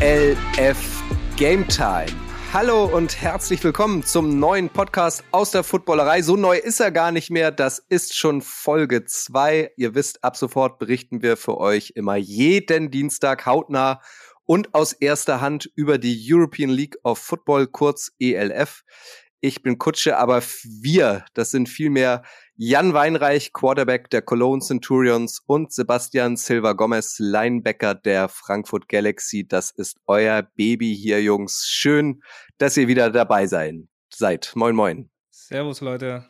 ELF Game Time. Hallo und herzlich willkommen zum neuen Podcast aus der Footballerei. So neu ist er gar nicht mehr. Das ist schon Folge 2. Ihr wisst, ab sofort berichten wir für euch immer jeden Dienstag hautnah und aus erster Hand über die European League of Football, kurz ELF. Ich bin Kutsche, aber wir, das sind vielmehr Jan Weinreich, Quarterback der Cologne Centurions und Sebastian Silva Gomez, Linebacker der Frankfurt Galaxy. Das ist euer Baby hier, Jungs. Schön, dass ihr wieder dabei sein, seid. Moin, moin. Servus, Leute.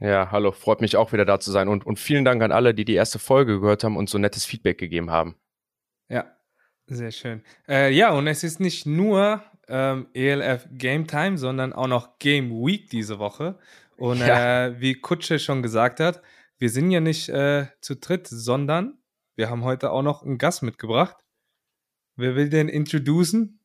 Ja, hallo, freut mich auch wieder da zu sein und, und vielen Dank an alle, die die erste Folge gehört haben und so nettes Feedback gegeben haben. Ja, sehr schön. Äh, ja, und es ist nicht nur ähm, ELF Game Time, sondern auch noch Game Week diese Woche. Und ja. äh, wie Kutsche schon gesagt hat, wir sind ja nicht äh, zu dritt, sondern wir haben heute auch noch einen Gast mitgebracht. Wer will den introducen?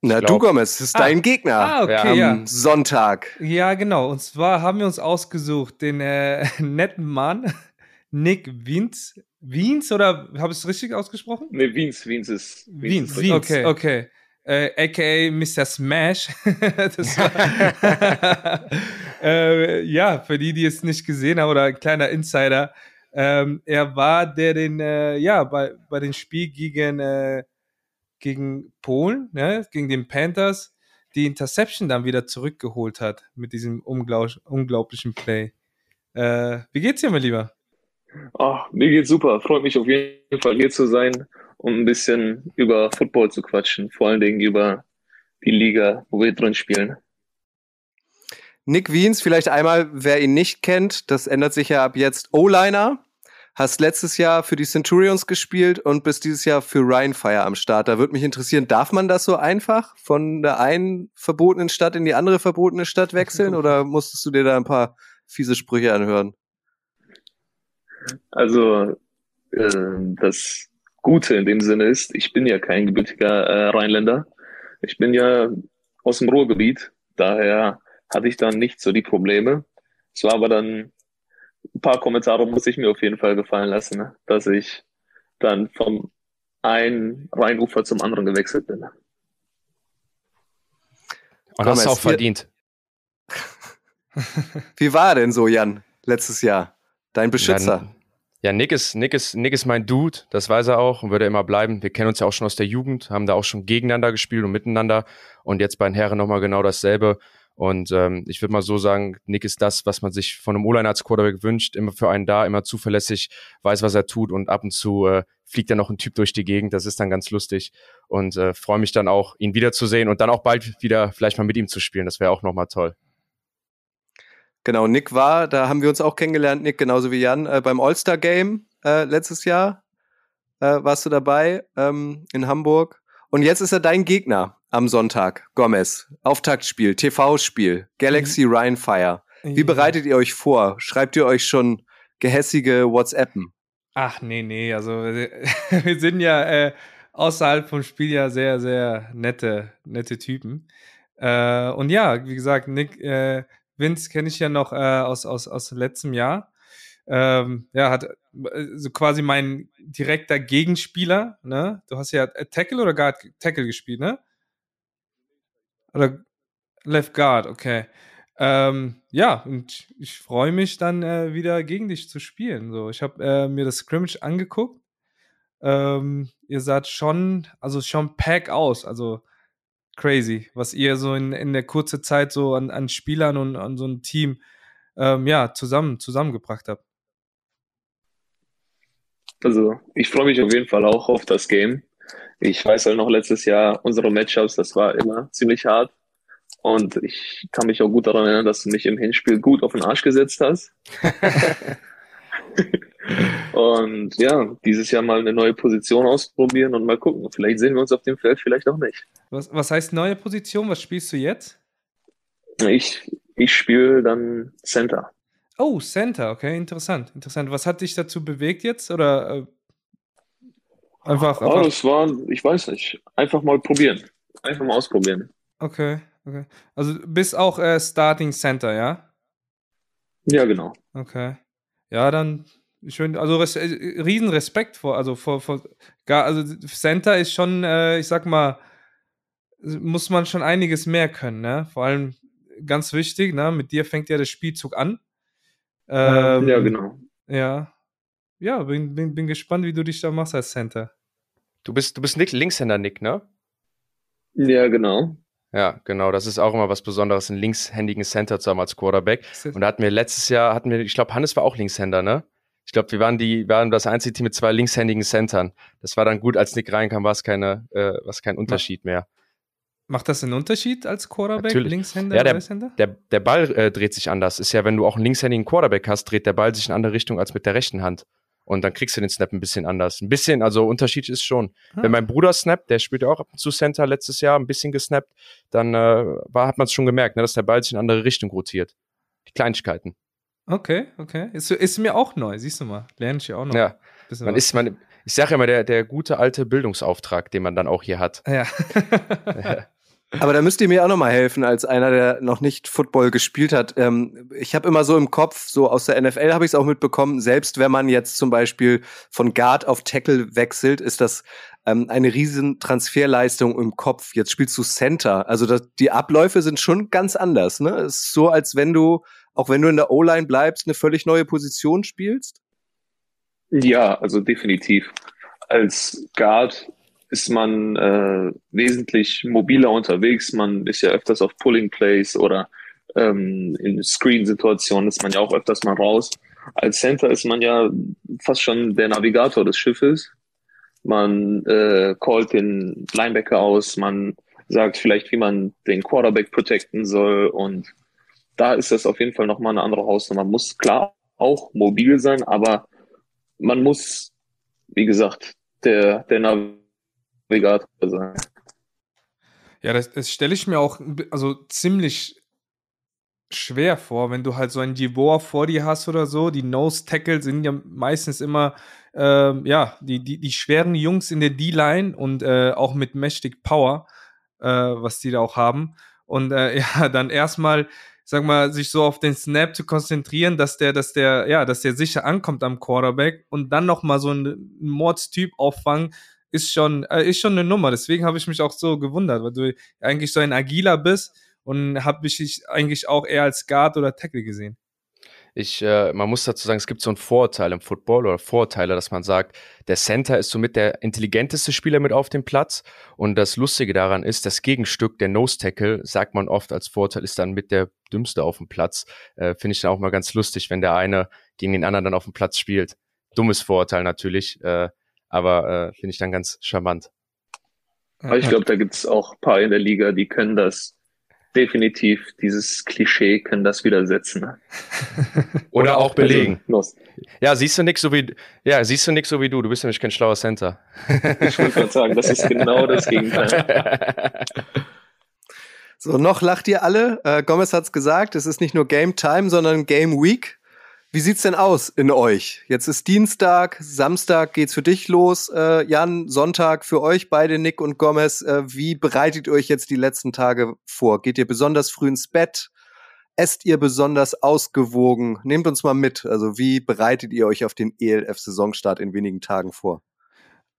Na, glaub, du Gomez, das ist ah, dein Gegner ah, okay, am ja. Sonntag. Ja, genau. Und zwar haben wir uns ausgesucht, den äh, netten Mann, Nick Wiens. Wiens oder habe ich es richtig ausgesprochen? Nee, Wiens, Wiens ist. Wiens, Wiens, okay, okay äh, aka Mr. Smash. war, äh, ja, für die, die es nicht gesehen haben, oder ein kleiner Insider. Ähm, er war der den, äh, ja, bei, bei dem Spiel gegen, äh, gegen Polen, ne, gegen den Panthers, die Interception dann wieder zurückgeholt hat mit diesem unglaub unglaublichen Play. Äh, wie geht's dir, mein Lieber? Oh, mir geht's super. Freut mich auf jeden Fall hier zu sein um ein bisschen über Football zu quatschen, vor allen Dingen über die Liga, wo wir drin spielen. Nick Wiens, vielleicht einmal, wer ihn nicht kennt, das ändert sich ja ab jetzt O-Liner. Hast letztes Jahr für die Centurions gespielt und bist dieses Jahr für Ryan Fire am Start. Da würde mich interessieren, darf man das so einfach von der einen verbotenen Stadt in die andere verbotene Stadt wechseln oder musstest du dir da ein paar fiese Sprüche anhören? Also, äh, das Gute in dem Sinne ist, ich bin ja kein gebürtiger äh, Rheinländer. Ich bin ja aus dem Ruhrgebiet. Daher hatte ich dann nicht so die Probleme. Es war aber dann ein paar Kommentare muss ich mir auf jeden Fall gefallen lassen, ne? dass ich dann vom einen Rheinufer zum anderen gewechselt bin. Und hast du auch verdient. Wie war denn so, Jan, letztes Jahr? Dein Beschützer? Ja, Nick ist, Nick ist, Nick ist mein Dude, das weiß er auch und würde immer bleiben. Wir kennen uns ja auch schon aus der Jugend, haben da auch schon gegeneinander gespielt und miteinander und jetzt bei den Herren nochmal genau dasselbe. Und ähm, ich würde mal so sagen, Nick ist das, was man sich von einem O-Line als Quarterback wünscht, immer für einen da, immer zuverlässig, weiß, was er tut und ab und zu äh, fliegt dann noch ein Typ durch die Gegend. Das ist dann ganz lustig und äh, freue mich dann auch, ihn wiederzusehen und dann auch bald wieder vielleicht mal mit ihm zu spielen. Das wäre auch nochmal toll. Genau, Nick war, da haben wir uns auch kennengelernt, Nick, genauso wie Jan, äh, beim All-Star-Game äh, letztes Jahr äh, warst du dabei ähm, in Hamburg. Und jetzt ist er dein Gegner am Sonntag, Gomez. Auftaktspiel, TV-Spiel, Galaxy mhm. Ryan Fire. Wie bereitet ihr euch vor? Schreibt ihr euch schon gehässige WhatsAppen? Ach, nee, nee, also wir sind ja äh, außerhalb vom Spiel ja sehr, sehr nette, nette Typen. Äh, und ja, wie gesagt, Nick, äh, Vince kenne ich ja noch äh, aus, aus, aus letztem Jahr. Ähm, ja, hat äh, so quasi mein direkter Gegenspieler, ne? Du hast ja Tackle oder Guard Tackle gespielt, ne? Oder Left Guard, okay. Ähm, ja, und ich freue mich dann äh, wieder gegen dich zu spielen. So, ich habe äh, mir das Scrimmage angeguckt. Ähm, ihr seid schon, also schon Pack aus. Also crazy, was ihr so in, in der kurzen Zeit so an, an Spielern und an so ein Team ähm, ja, zusammen, zusammengebracht habt. Also ich freue mich auf jeden Fall auch auf das Game. Ich weiß halt noch letztes Jahr unsere Matchups, das war immer ziemlich hart. Und ich kann mich auch gut daran erinnern, dass du mich im Hinspiel gut auf den Arsch gesetzt hast. Und ja, dieses Jahr mal eine neue Position ausprobieren und mal gucken. Vielleicht sehen wir uns auf dem Feld, vielleicht auch nicht. Was, was heißt neue Position? Was spielst du jetzt? Ich, ich spiele dann Center. Oh, Center, okay, interessant, interessant. Was hat dich dazu bewegt jetzt? Oder äh, einfach, einfach. Oh, das war, ich weiß nicht, einfach mal probieren. Einfach mal ausprobieren. Okay, okay. Also bist auch äh, Starting Center, ja? Ja, genau. Okay. Ja, dann schön, also res, äh, riesen Respekt vor, also vor, vor gar, also Center ist schon, äh, ich sag mal, muss man schon einiges mehr können, ne? Vor allem ganz wichtig, ne? Mit dir fängt ja der Spielzug an. Ähm, ja, genau. Ja. Ja, bin, bin, bin gespannt, wie du dich da machst als Center. Du bist, du bist Nick, Linkshänder, Nick, ne? Ja, genau. Ja, genau. Das ist auch immer was Besonderes, einen linkshändigen Center zu haben als Quarterback. Und da hatten wir letztes Jahr, hatten wir, ich glaube, Hannes war auch Linkshänder, ne? Ich glaube, wir waren die, waren das einzige Team mit zwei linkshändigen Centern. Das war dann gut, als Nick reinkam, war es keine, äh, war es kein Unterschied mehr. Macht das einen Unterschied als Quarterback, Natürlich. Linkshänder Ja, der, Rechtshänder? der, der Ball äh, dreht sich anders. Ist ja, wenn du auch einen linkshändigen Quarterback hast, dreht der Ball sich in eine andere Richtung als mit der rechten Hand. Und dann kriegst du den Snap ein bisschen anders. Ein bisschen, also Unterschied ist schon. Ah. Wenn mein Bruder snappt, der spielt ja auch ab und zu Center letztes Jahr, ein bisschen gesnappt, dann äh, war, hat man es schon gemerkt, ne, dass der Ball sich in eine andere Richtung rotiert. Die Kleinigkeiten. Okay, okay. Ist, ist mir auch neu, siehst du mal. Lerne ich ja auch noch. Ja. Bisschen Man was. ist, man, ich sage ja immer, der, der gute alte Bildungsauftrag, den man dann auch hier hat. Ja. Aber da müsst ihr mir auch noch mal helfen, als einer, der noch nicht Football gespielt hat. Ähm, ich habe immer so im Kopf, so aus der NFL habe ich es auch mitbekommen, selbst wenn man jetzt zum Beispiel von Guard auf Tackle wechselt, ist das ähm, eine riesen Transferleistung im Kopf. Jetzt spielst du Center. Also das, die Abläufe sind schon ganz anders. Ne? Es ist so, als wenn du, auch wenn du in der O-Line bleibst, eine völlig neue Position spielst. Ja, also definitiv. Als Guard ist man äh, wesentlich mobiler unterwegs. Man ist ja öfters auf Pulling Plays oder ähm, in Screen-Situationen ist man ja auch öfters mal raus. Als Center ist man ja fast schon der Navigator des Schiffes. Man äh, callt den Linebacker aus, man sagt vielleicht, wie man den Quarterback protecten soll und da ist das auf jeden Fall nochmal eine andere Hausnummer. Man muss klar auch mobil sein, aber man muss, wie gesagt, der, der Navigator sein. Ja, das, das stelle ich mir auch also ziemlich schwer vor, wenn du halt so einen Gibor vor dir hast oder so. Die Nose Tackle sind ja meistens immer ähm, ja die, die, die schweren Jungs in der D-Line und äh, auch mit mächtig Power, äh, was die da auch haben. Und äh, ja, dann erstmal, sag mal, sich so auf den Snap zu konzentrieren, dass der, dass der, ja, dass der sicher ankommt am Quarterback und dann noch mal so einen Mordstyp auffangen, ist schon, äh, ist schon eine Nummer. Deswegen habe ich mich auch so gewundert, weil du eigentlich so ein agiler bist und habe mich eigentlich auch eher als Guard oder Tackle gesehen. Ich, äh, man muss dazu sagen, es gibt so einen Vorurteil im Football oder Vorurteile, dass man sagt, der Center ist somit der intelligenteste Spieler mit auf dem Platz. Und das Lustige daran ist, das Gegenstück, der Nose Tackle, sagt man oft als Vorteil, ist dann mit der dümmste auf dem Platz. Äh, Finde ich dann auch mal ganz lustig, wenn der eine gegen den anderen dann auf dem Platz spielt. Dummes Vorurteil natürlich, äh, aber äh, finde ich dann ganz charmant. Aber ich glaube, da gibt's auch ein paar in der Liga, die können das definitiv, dieses Klischee können das widersetzen. Oder auch belegen. Los. Ja, siehst du nix so wie, ja, siehst du nix so wie du. Du bist nämlich kein schlauer Center. Ich wollte gerade sagen, das ist genau das Gegenteil. So, noch lacht ihr alle. Äh, Gomez hat's gesagt, es ist nicht nur Game Time, sondern Game Week. Wie sieht's denn aus in euch? Jetzt ist Dienstag, Samstag geht's für dich los, äh, Jan, Sonntag für euch beide, Nick und Gomez. Äh, wie bereitet ihr euch jetzt die letzten Tage vor? Geht ihr besonders früh ins Bett? Esst ihr besonders ausgewogen? Nehmt uns mal mit. Also wie bereitet ihr euch auf den ELF-Saisonstart in wenigen Tagen vor?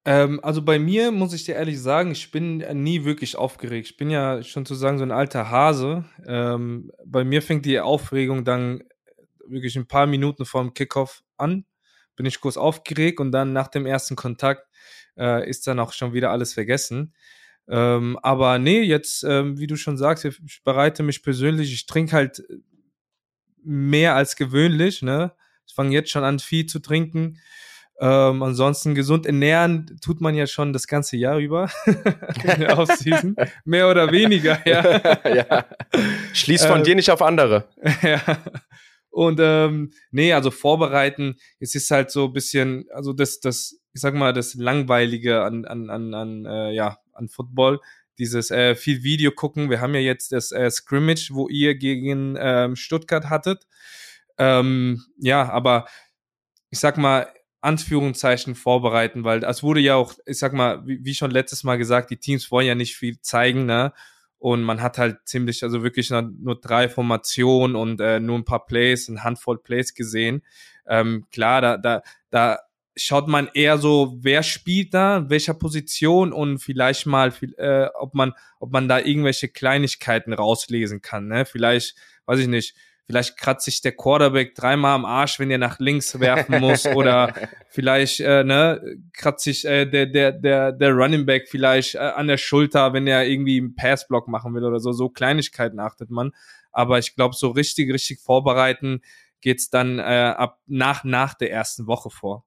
Ähm, also bei mir muss ich dir ehrlich sagen, ich bin nie wirklich aufgeregt. Ich bin ja schon zu sagen so ein alter Hase. Ähm, bei mir fängt die Aufregung dann wirklich ein paar Minuten vor dem Kickoff an. Bin ich kurz aufgeregt und dann nach dem ersten Kontakt äh, ist dann auch schon wieder alles vergessen. Ähm, aber nee, jetzt, ähm, wie du schon sagst, ich bereite mich persönlich, ich trinke halt mehr als gewöhnlich, ne? Ich fange jetzt schon an, viel zu trinken. Ähm, ansonsten gesund ernähren tut man ja schon das ganze Jahr über in der Offseason. Mehr oder weniger, ja. ja. Schließ von Ähm, dir nicht auf andere. ja. Und ähm, nee, also vorbereiten, es ist halt so ein bisschen, also das, das, ich sag mal, das Langweilige an, an, an, an äh, ja, an Football, dieses äh, viel Video gucken. Wir haben ja jetzt das äh, Scrimmage, wo ihr gegen ähm, Stuttgart hattet. Ähm, ja, aber ich sag mal, Anführungszeichen vorbereiten, weil es wurde ja auch, ich sag mal, wie, wie schon letztes Mal gesagt, die Teams wollen ja nicht viel zeigen, ne? Und man hat halt ziemlich, also wirklich nur drei Formationen und äh, nur ein paar Plays, ein Handvoll Plays gesehen. Ähm, klar, da, da, da schaut man eher so, wer spielt da, welcher Position und vielleicht mal, äh, ob man, ob man da irgendwelche Kleinigkeiten rauslesen kann. Ne? Vielleicht, weiß ich nicht, vielleicht kratzt sich der Quarterback dreimal am Arsch, wenn er nach links werfen muss oder vielleicht äh, ne, kratzt sich äh, der der der der Running Back vielleicht äh, an der Schulter, wenn er irgendwie einen Passblock machen will oder so. So Kleinigkeiten achtet man. Aber ich glaube, so richtig richtig vorbereiten geht's dann äh, ab nach nach der ersten Woche vor.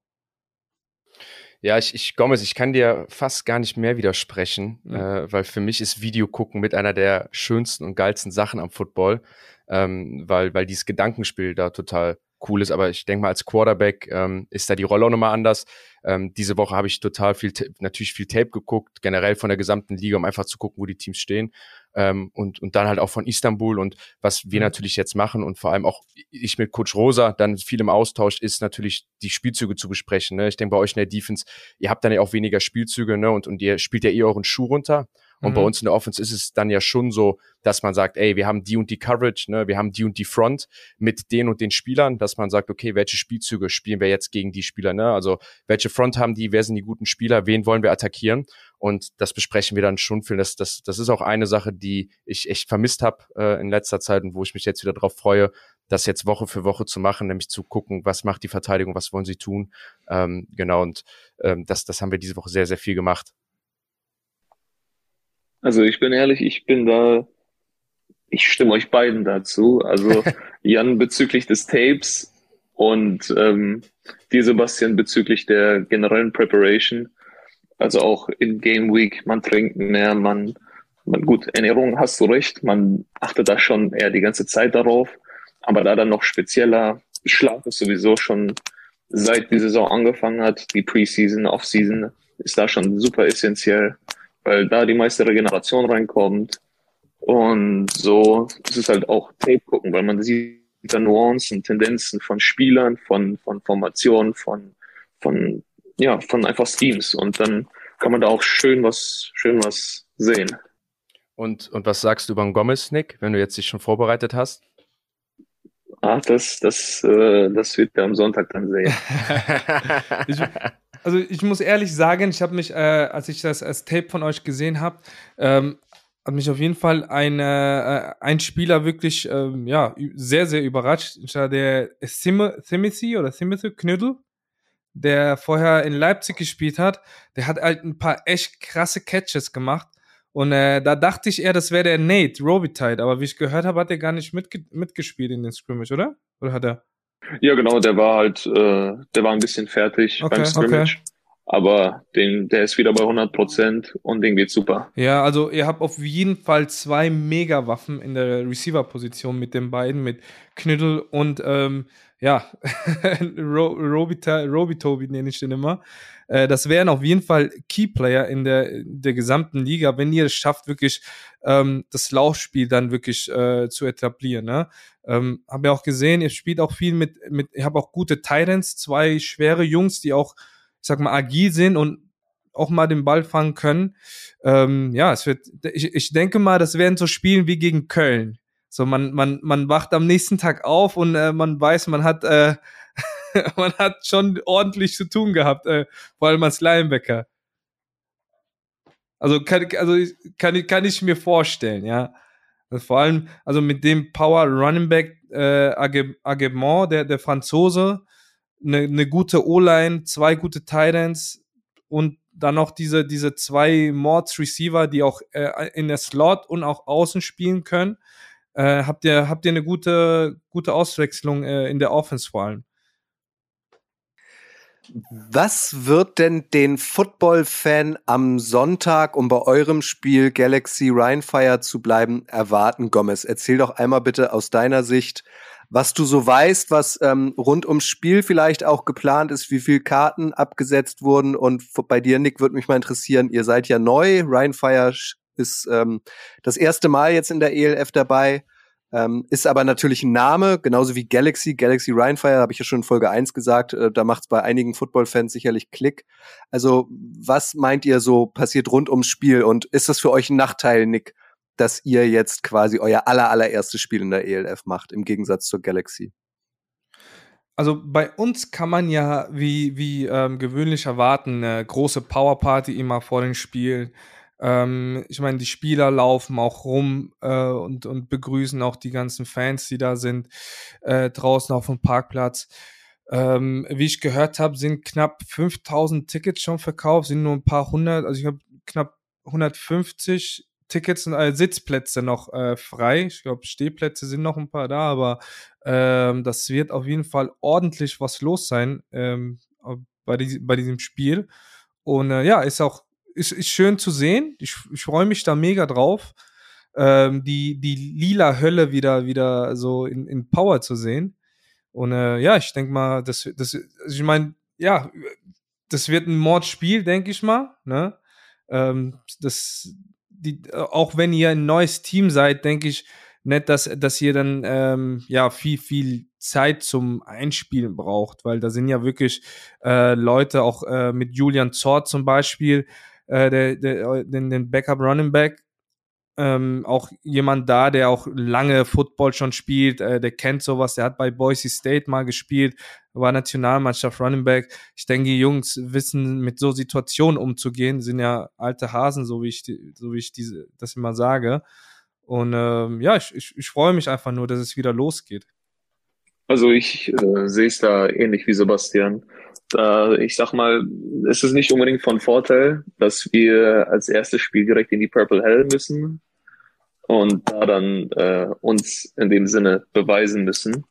Ja, ich, ich Gomez, ich kann dir fast gar nicht mehr widersprechen, mhm. äh, weil für mich ist Video gucken mit einer der schönsten und geilsten Sachen am Football, ähm, weil, weil dieses Gedankenspiel da total cool ist. Aber ich denke mal, als Quarterback ähm, ist da die Rolle auch nochmal anders. Ähm, diese Woche habe ich total viel, natürlich viel Tape geguckt, generell von der gesamten Liga, um einfach zu gucken, wo die Teams stehen. Ähm, und, und dann halt auch von Istanbul und was wir mhm. natürlich jetzt machen und vor allem auch ich mit Coach Rosa dann viel im Austausch ist natürlich die Spielzüge zu besprechen. Ne? Ich denke bei euch in der Defense, ihr habt dann ja auch weniger Spielzüge ne? und, und ihr spielt ja eh euren Schuh runter. Und mhm. bei uns in der Offense ist es dann ja schon so, dass man sagt, ey, wir haben die und die Coverage, ne, wir haben die und die Front mit den und den Spielern, dass man sagt, okay, welche Spielzüge spielen wir jetzt gegen die Spieler, ne? Also welche Front haben die, wer sind die guten Spieler, wen wollen wir attackieren? Und das besprechen wir dann schon viel. Das, das, das ist auch eine Sache, die ich echt vermisst habe äh, in letzter Zeit und wo ich mich jetzt wieder darauf freue, das jetzt Woche für Woche zu machen, nämlich zu gucken, was macht die Verteidigung, was wollen sie tun. Ähm, genau, und ähm, das, das haben wir diese Woche sehr, sehr viel gemacht. Also ich bin ehrlich, ich bin da, ich stimme euch beiden dazu. Also Jan bezüglich des Tapes und ähm, dir Sebastian bezüglich der generellen Preparation. Also auch in Game Week, man trinkt mehr, man, man gut, Ernährung hast du recht, man achtet da schon eher die ganze Zeit darauf. Aber da dann noch spezieller, Schlaf ist sowieso schon seit die Saison angefangen hat, die Preseason, Offseason, ist da schon super essentiell weil da die meiste Regeneration reinkommt. Und so ist es halt auch Tape gucken, weil man sieht da Nuancen, Tendenzen von Spielern, von, von Formationen, von, von, ja, von einfach Schemes. Und dann kann man da auch schön was, schön was sehen. Und, und was sagst du über Gomez, Nick, wenn du jetzt dich schon vorbereitet hast? Ah, das, das, äh, das wird er am Sonntag dann sehen. ich, also ich muss ehrlich sagen, ich habe mich, äh, als ich das als Tape von euch gesehen habe, ähm, hat mich auf jeden Fall ein, äh, ein Spieler wirklich ähm, ja, sehr, sehr überrascht. Der Timothy oder Timothy Knüttel, der vorher in Leipzig gespielt hat, der hat halt ein paar echt krasse Catches gemacht. Und äh, da dachte ich eher, das wäre der Nate Robitaille, aber wie ich gehört habe, hat er gar nicht mitge mitgespielt in den Scrimmage, oder? Oder hat er? Ja, genau, der war halt, äh, der war ein bisschen fertig okay, beim Scrimmage. Okay. Aber den, der ist wieder bei 100 Prozent und den geht super. Ja, also ihr habt auf jeden Fall zwei Mega-Waffen in der Receiver-Position mit den beiden, mit Knüttel und ähm, ja, Robita, Robitobi nenne ich den immer. Äh, das wären auf jeden Fall Key-Player in der, in der gesamten Liga, wenn ihr es schafft, wirklich ähm, das Laufspiel dann wirklich äh, zu etablieren. Ne? Ähm, habe ja auch gesehen, ihr spielt auch viel mit, mit ich habe auch gute Titans, zwei schwere Jungs, die auch, ich sag mal, agil sind und auch mal den Ball fangen können. Ähm, ja, es wird, ich, ich denke mal, das werden so Spielen wie gegen Köln. So, man, man, man wacht am nächsten Tag auf und äh, man weiß, man hat, äh, man hat schon ordentlich zu tun gehabt, äh, vor allem als Linebacker. Also kann, also kann, kann ich mir vorstellen, ja. Also vor allem, also mit dem Power Running Back äh, Agemont, der, der Franzose, eine ne gute O-Line, zwei gute Titans und dann noch diese, diese zwei Mords Receiver, die auch äh, in der Slot und auch außen spielen können. Äh, habt ihr, habt ihr eine gute, gute Auswechslung äh, in der Offense vor allem? Was wird denn den Football-Fan am Sonntag, um bei eurem Spiel Galaxy Rhinefire zu bleiben, erwarten, Gomez? Erzähl doch einmal bitte aus deiner Sicht, was du so weißt, was ähm, rund ums Spiel vielleicht auch geplant ist, wie viele Karten abgesetzt wurden. Und bei dir, Nick, würde mich mal interessieren, ihr seid ja neu. Rhinefire ist ähm, das erste Mal jetzt in der ELF dabei. Ähm, ist aber natürlich ein Name, genauso wie Galaxy. Galaxy Rhinefire, habe ich ja schon in Folge 1 gesagt, äh, da macht es bei einigen Football-Fans sicherlich Klick. Also, was meint ihr so passiert rund ums Spiel und ist das für euch ein Nachteil, Nick, dass ihr jetzt quasi euer aller, allererstes Spiel in der ELF macht, im Gegensatz zur Galaxy? Also bei uns kann man ja wie, wie ähm, gewöhnlich erwarten, eine große Powerparty immer vor den Spielen. Ähm, ich meine, die Spieler laufen auch rum äh, und, und begrüßen auch die ganzen Fans, die da sind, äh, draußen auf dem Parkplatz. Ähm, wie ich gehört habe, sind knapp 5000 Tickets schon verkauft, sind nur ein paar hundert, also ich habe knapp 150 Tickets und äh, Sitzplätze noch äh, frei. Ich glaube, Stehplätze sind noch ein paar da, aber ähm, das wird auf jeden Fall ordentlich was los sein ähm, bei, die, bei diesem Spiel. Und äh, ja, ist auch ist, ist schön zu sehen. Ich, ich freue mich da mega drauf, ähm, die, die lila Hölle wieder, wieder so in, in Power zu sehen. Und äh, ja, ich denke mal, das, das, also ich meine, ja, das wird ein Mordspiel, denke ich mal. Ne? Ähm, das, die, auch wenn ihr ein neues Team seid, denke ich nicht, dass, dass ihr dann ähm, ja viel, viel Zeit zum Einspielen braucht, weil da sind ja wirklich äh, Leute, auch äh, mit Julian Zort zum Beispiel, äh, der, der, den, den Backup Running Back. Ähm, auch jemand da, der auch lange Football schon spielt, äh, der kennt sowas, der hat bei Boise State mal gespielt, war Nationalmannschaft Running Back. Ich denke, die Jungs wissen mit so Situationen umzugehen, sind ja alte Hasen, so wie ich, so wie ich diese, das immer sage. Und ähm, ja, ich, ich, ich freue mich einfach nur, dass es wieder losgeht. Also ich äh, sehe es da ähnlich wie Sebastian. Äh, ich sag mal, es ist nicht unbedingt von Vorteil, dass wir als erstes Spiel direkt in die Purple Hell müssen und da dann äh, uns in dem Sinne beweisen müssen.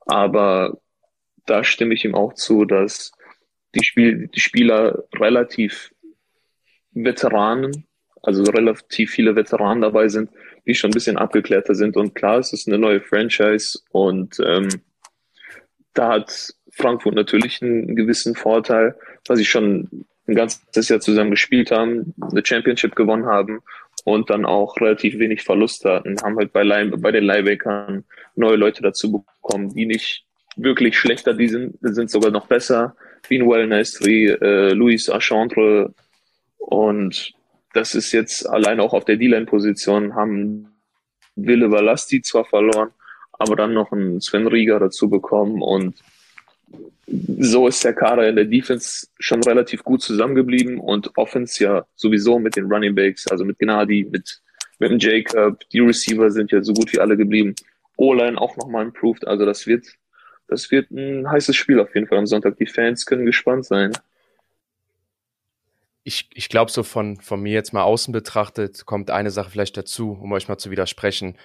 Aber da stimme ich ihm auch zu, dass die, Spiel die Spieler relativ Veteranen, also relativ viele Veteranen dabei sind, die schon ein bisschen abgeklärter sind. Und klar, es ist eine neue Franchise und ähm, da hat Frankfurt natürlich einen gewissen Vorteil, weil sie schon ein ganzes Jahr zusammen gespielt haben, eine Championship gewonnen haben und dann auch relativ wenig Verluste hatten, haben halt bei, Leih bei den Leihwäckern neue Leute dazu bekommen, die nicht wirklich schlechter, die sind, sind sogar noch besser, wie ein Wellness, wie äh, Luis Achantre und das ist jetzt allein auch auf der D-Line-Position haben Wille Valasti zwar verloren, aber dann noch einen Sven Rieger dazu bekommen und so ist der Kader in der Defense schon relativ gut zusammengeblieben und Offense ja sowieso mit den Running Backs, also mit Gnadi, mit, mit dem Jacob, die Receiver sind ja so gut wie alle geblieben. O-Line auch nochmal improved, also das wird, das wird ein heißes Spiel auf jeden Fall am Sonntag. Die Fans können gespannt sein. Ich, ich glaube, so von, von mir jetzt mal außen betrachtet, kommt eine Sache vielleicht dazu, um euch mal zu widersprechen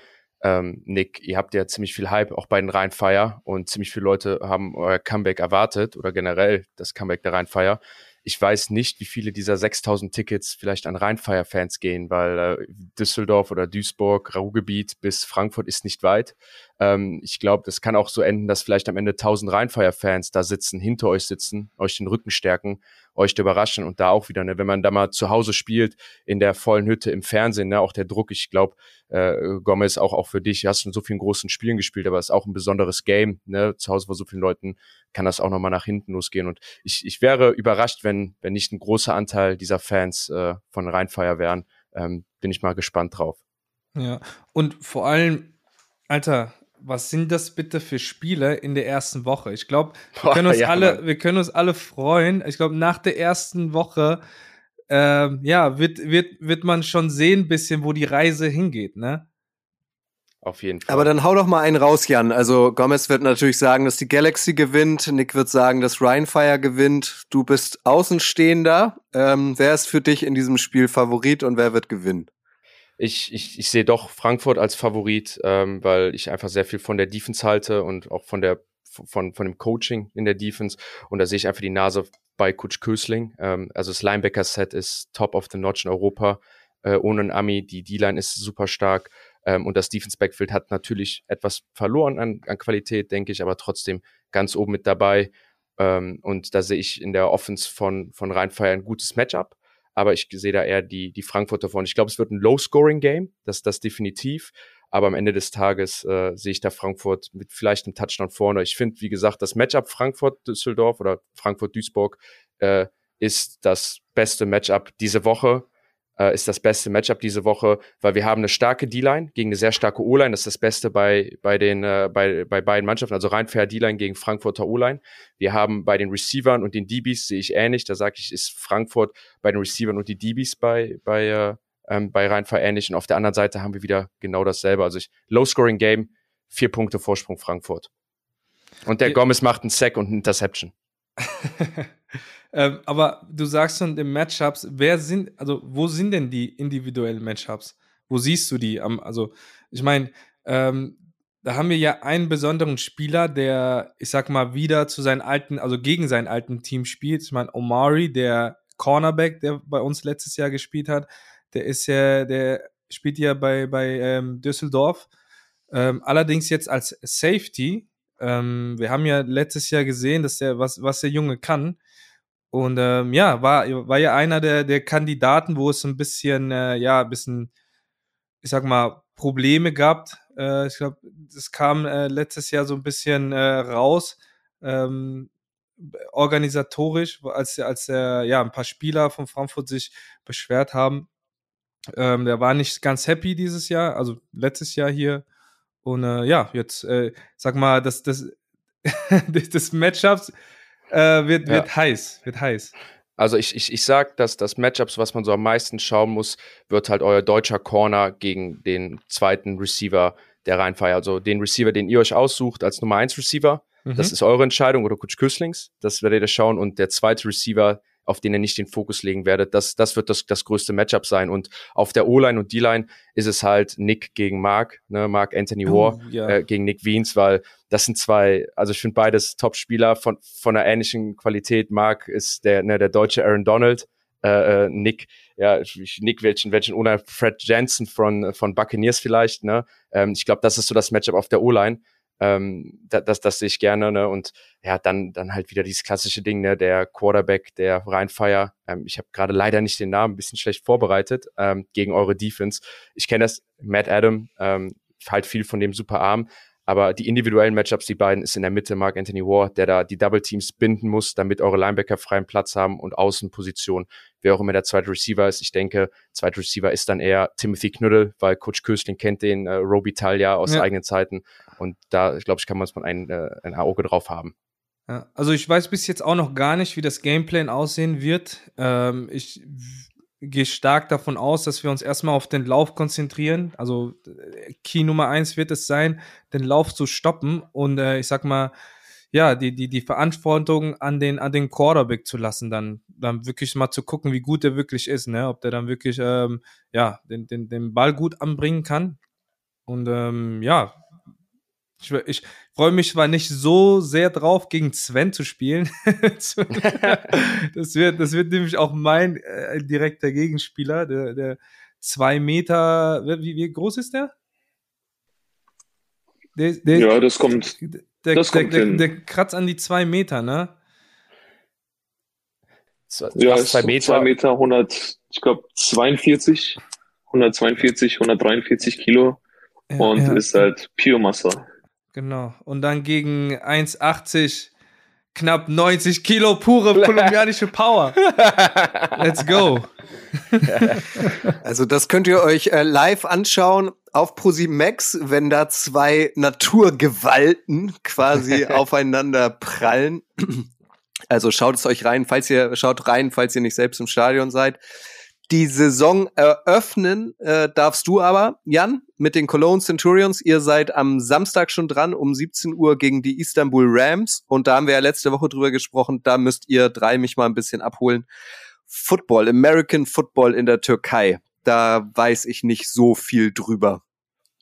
ähm, Nick, ihr habt ja ziemlich viel Hype auch bei den Rheinfire und ziemlich viele Leute haben euer Comeback erwartet oder generell das Comeback der Rheinfire. Ich weiß nicht, wie viele dieser 6000 Tickets vielleicht an Rheinfire-Fans gehen, weil äh, Düsseldorf oder Duisburg, Ruhrgebiet bis Frankfurt ist nicht weit. Ähm, ich glaube, das kann auch so enden, dass vielleicht am Ende 1000 Rheinfire-Fans da sitzen, hinter euch sitzen, euch den Rücken stärken euch überraschen und da auch wieder, ne, wenn man da mal zu Hause spielt, in der vollen Hütte im Fernsehen, ne, auch der Druck, ich glaube, äh, Gomez, auch, auch für dich, du hast schon so vielen großen Spielen gespielt, aber es ist auch ein besonderes Game, ne, zu Hause vor so vielen Leuten kann das auch nochmal nach hinten losgehen und ich, ich wäre überrascht, wenn, wenn nicht ein großer Anteil dieser Fans äh, von Rheinfeier wären, ähm, bin ich mal gespannt drauf. Ja, und vor allem, Alter, was sind das bitte für Spiele in der ersten Woche? Ich glaube, wir können uns ja, alle, wir können uns alle freuen. Ich glaube, nach der ersten Woche, äh, ja, wird, wird, wird man schon sehen, bisschen, wo die Reise hingeht, ne? Auf jeden Fall. Aber dann hau doch mal einen raus, Jan. Also Gomez wird natürlich sagen, dass die Galaxy gewinnt. Nick wird sagen, dass Rhinefire gewinnt. Du bist Außenstehender. Ähm, wer ist für dich in diesem Spiel Favorit und wer wird gewinnen? Ich, ich, ich sehe doch Frankfurt als Favorit, ähm, weil ich einfach sehr viel von der Defense halte und auch von der von, von dem Coaching in der Defense. Und da sehe ich einfach die Nase bei Coach Kösling. Ähm, also das Linebacker-Set ist top of the notch in Europa. Äh, ohne ein Ami, die D-Line ist super stark. Ähm, und das Defense-Backfield hat natürlich etwas verloren an, an Qualität, denke ich, aber trotzdem ganz oben mit dabei. Ähm, und da sehe ich in der Offense von, von Rheinfire ein gutes Matchup aber ich sehe da eher die, die Frankfurter vorne. Ich glaube, es wird ein Low-Scoring-Game, das, das definitiv. Aber am Ende des Tages äh, sehe ich da Frankfurt mit vielleicht einem Touchdown vorne. Ich finde, wie gesagt, das Matchup Frankfurt-Düsseldorf oder Frankfurt-Duisburg äh, ist das beste Matchup diese Woche. Äh, ist das beste Matchup diese Woche, weil wir haben eine starke D-Line gegen eine sehr starke O-Line. Das ist das Beste bei, bei, den, äh, bei, bei beiden Mannschaften, also rein fair D-Line gegen Frankfurter O-Line. Wir haben bei den Receivern und den DBs, sehe ich ähnlich, da sage ich, ist Frankfurt bei den Receivern und die DBs bei, bei, äh, ähm, bei rein ähnlich. Und auf der anderen Seite haben wir wieder genau dasselbe. Also ich, Low-Scoring-Game, vier Punkte Vorsprung Frankfurt. Und der Gomez macht einen Sack und einen Interception. ähm, aber du sagst schon in Matchups, wer sind, also wo sind denn die individuellen Matchups? Wo siehst du die? also, ich meine, ähm, da haben wir ja einen besonderen Spieler, der, ich sag mal, wieder zu seinen alten, also gegen sein alten Team spielt. Ich meine, Omari, der Cornerback, der bei uns letztes Jahr gespielt hat, der ist ja, der spielt ja bei, bei ähm, Düsseldorf. Ähm, allerdings jetzt als Safety ähm, wir haben ja letztes Jahr gesehen, dass der, was, was der Junge kann. Und ähm, ja, war, war ja einer der, der Kandidaten, wo es ein bisschen, äh, ja, ein bisschen, ich sag mal, Probleme gab. Äh, ich glaube, das kam äh, letztes Jahr so ein bisschen äh, raus, ähm, organisatorisch, als, als äh, ja, ein paar Spieler von Frankfurt sich beschwert haben. Ähm, der war nicht ganz happy dieses Jahr, also letztes Jahr hier und äh, ja, jetzt, äh, sag mal, das, das, das Matchups äh, wird, wird ja. heiß, wird heiß. Also ich, ich, ich sag, dass das Matchups, was man so am meisten schauen muss, wird halt euer deutscher Corner gegen den zweiten Receiver der Rheinfeier. Also den Receiver, den ihr euch aussucht als Nummer 1 Receiver. Mhm. Das ist eure Entscheidung oder Coach Küsslings. Das werdet ihr schauen. Und der zweite Receiver, auf den ihr nicht den Fokus legen werdet. Das, das wird das, das größte Matchup sein. Und auf der O-Line und D-Line ist es halt Nick gegen Mark, ne, Mark Anthony War oh, ja. äh, gegen Nick Wiens, weil das sind zwei, also ich finde beides Top-Spieler von, von einer ähnlichen Qualität. Mark ist der, ne, der deutsche Aaron Donald. Äh, äh Nick, ja, Nick welchen, welchen ohne Fred Jensen von, von Buccaneers vielleicht, ne? Ähm, ich glaube, das ist so das Matchup auf der O-Line. Ähm, das, das sehe ich gerne. Ne? Und ja, dann, dann halt wieder dieses klassische Ding, ne? der Quarterback, der Rheinfeier. Ähm, ich habe gerade leider nicht den Namen, ein bisschen schlecht vorbereitet ähm, gegen eure Defense. Ich kenne das, Matt Adam, ähm, halt viel von dem super arm. Aber die individuellen Matchups, die beiden, ist in der Mitte Mark Anthony War, der da die Double Teams binden muss, damit eure Linebacker freien Platz haben und Außenposition, wer auch immer der zweite Receiver ist. Ich denke, zweite Receiver ist dann eher Timothy Knüttel, weil Coach Köstling kennt den, äh, Roby Talia aus ja. eigenen Zeiten. Und da, glaube ich, kann man ein, äh, ein Auge drauf haben. Ja, also ich weiß bis jetzt auch noch gar nicht, wie das Gameplan aussehen wird. Ähm, ich gehe stark davon aus, dass wir uns erstmal auf den Lauf konzentrieren. Also Key Nummer eins wird es sein, den Lauf zu stoppen und äh, ich sag mal, ja, die, die, die Verantwortung an den, an den Quarterback zu lassen, dann, dann wirklich mal zu gucken, wie gut er wirklich ist, ne? Ob der dann wirklich ähm, ja, den, den, den Ball gut anbringen kann. Und ähm, ja, ich, ich freue mich zwar nicht so sehr drauf, gegen Sven zu spielen. das, wird, das wird nämlich auch mein äh, direkter Gegenspieler, der, der zwei Meter, wie, wie groß ist der? der, der ja, das kommt. Der, das kommt der, der, kratzt an die zwei Meter, ne? Ja, ist zwei Meter. Zwei Meter, 100, ich glaube 42, 142, 143 Kilo ja, und ja. ist halt Pure Masse. Genau. Und dann gegen 1,80 knapp 90 Kilo pure kolumbianische Power. Let's go. Also das könnt ihr euch äh, live anschauen auf Max, wenn da zwei Naturgewalten quasi aufeinander prallen. Also schaut es euch rein, falls ihr schaut rein, falls ihr nicht selbst im Stadion seid. Die Saison eröffnen äh, darfst du aber, Jan, mit den Cologne Centurions. Ihr seid am Samstag schon dran um 17 Uhr gegen die Istanbul Rams. Und da haben wir ja letzte Woche drüber gesprochen. Da müsst ihr drei mich mal ein bisschen abholen. Football, American Football in der Türkei. Da weiß ich nicht so viel drüber.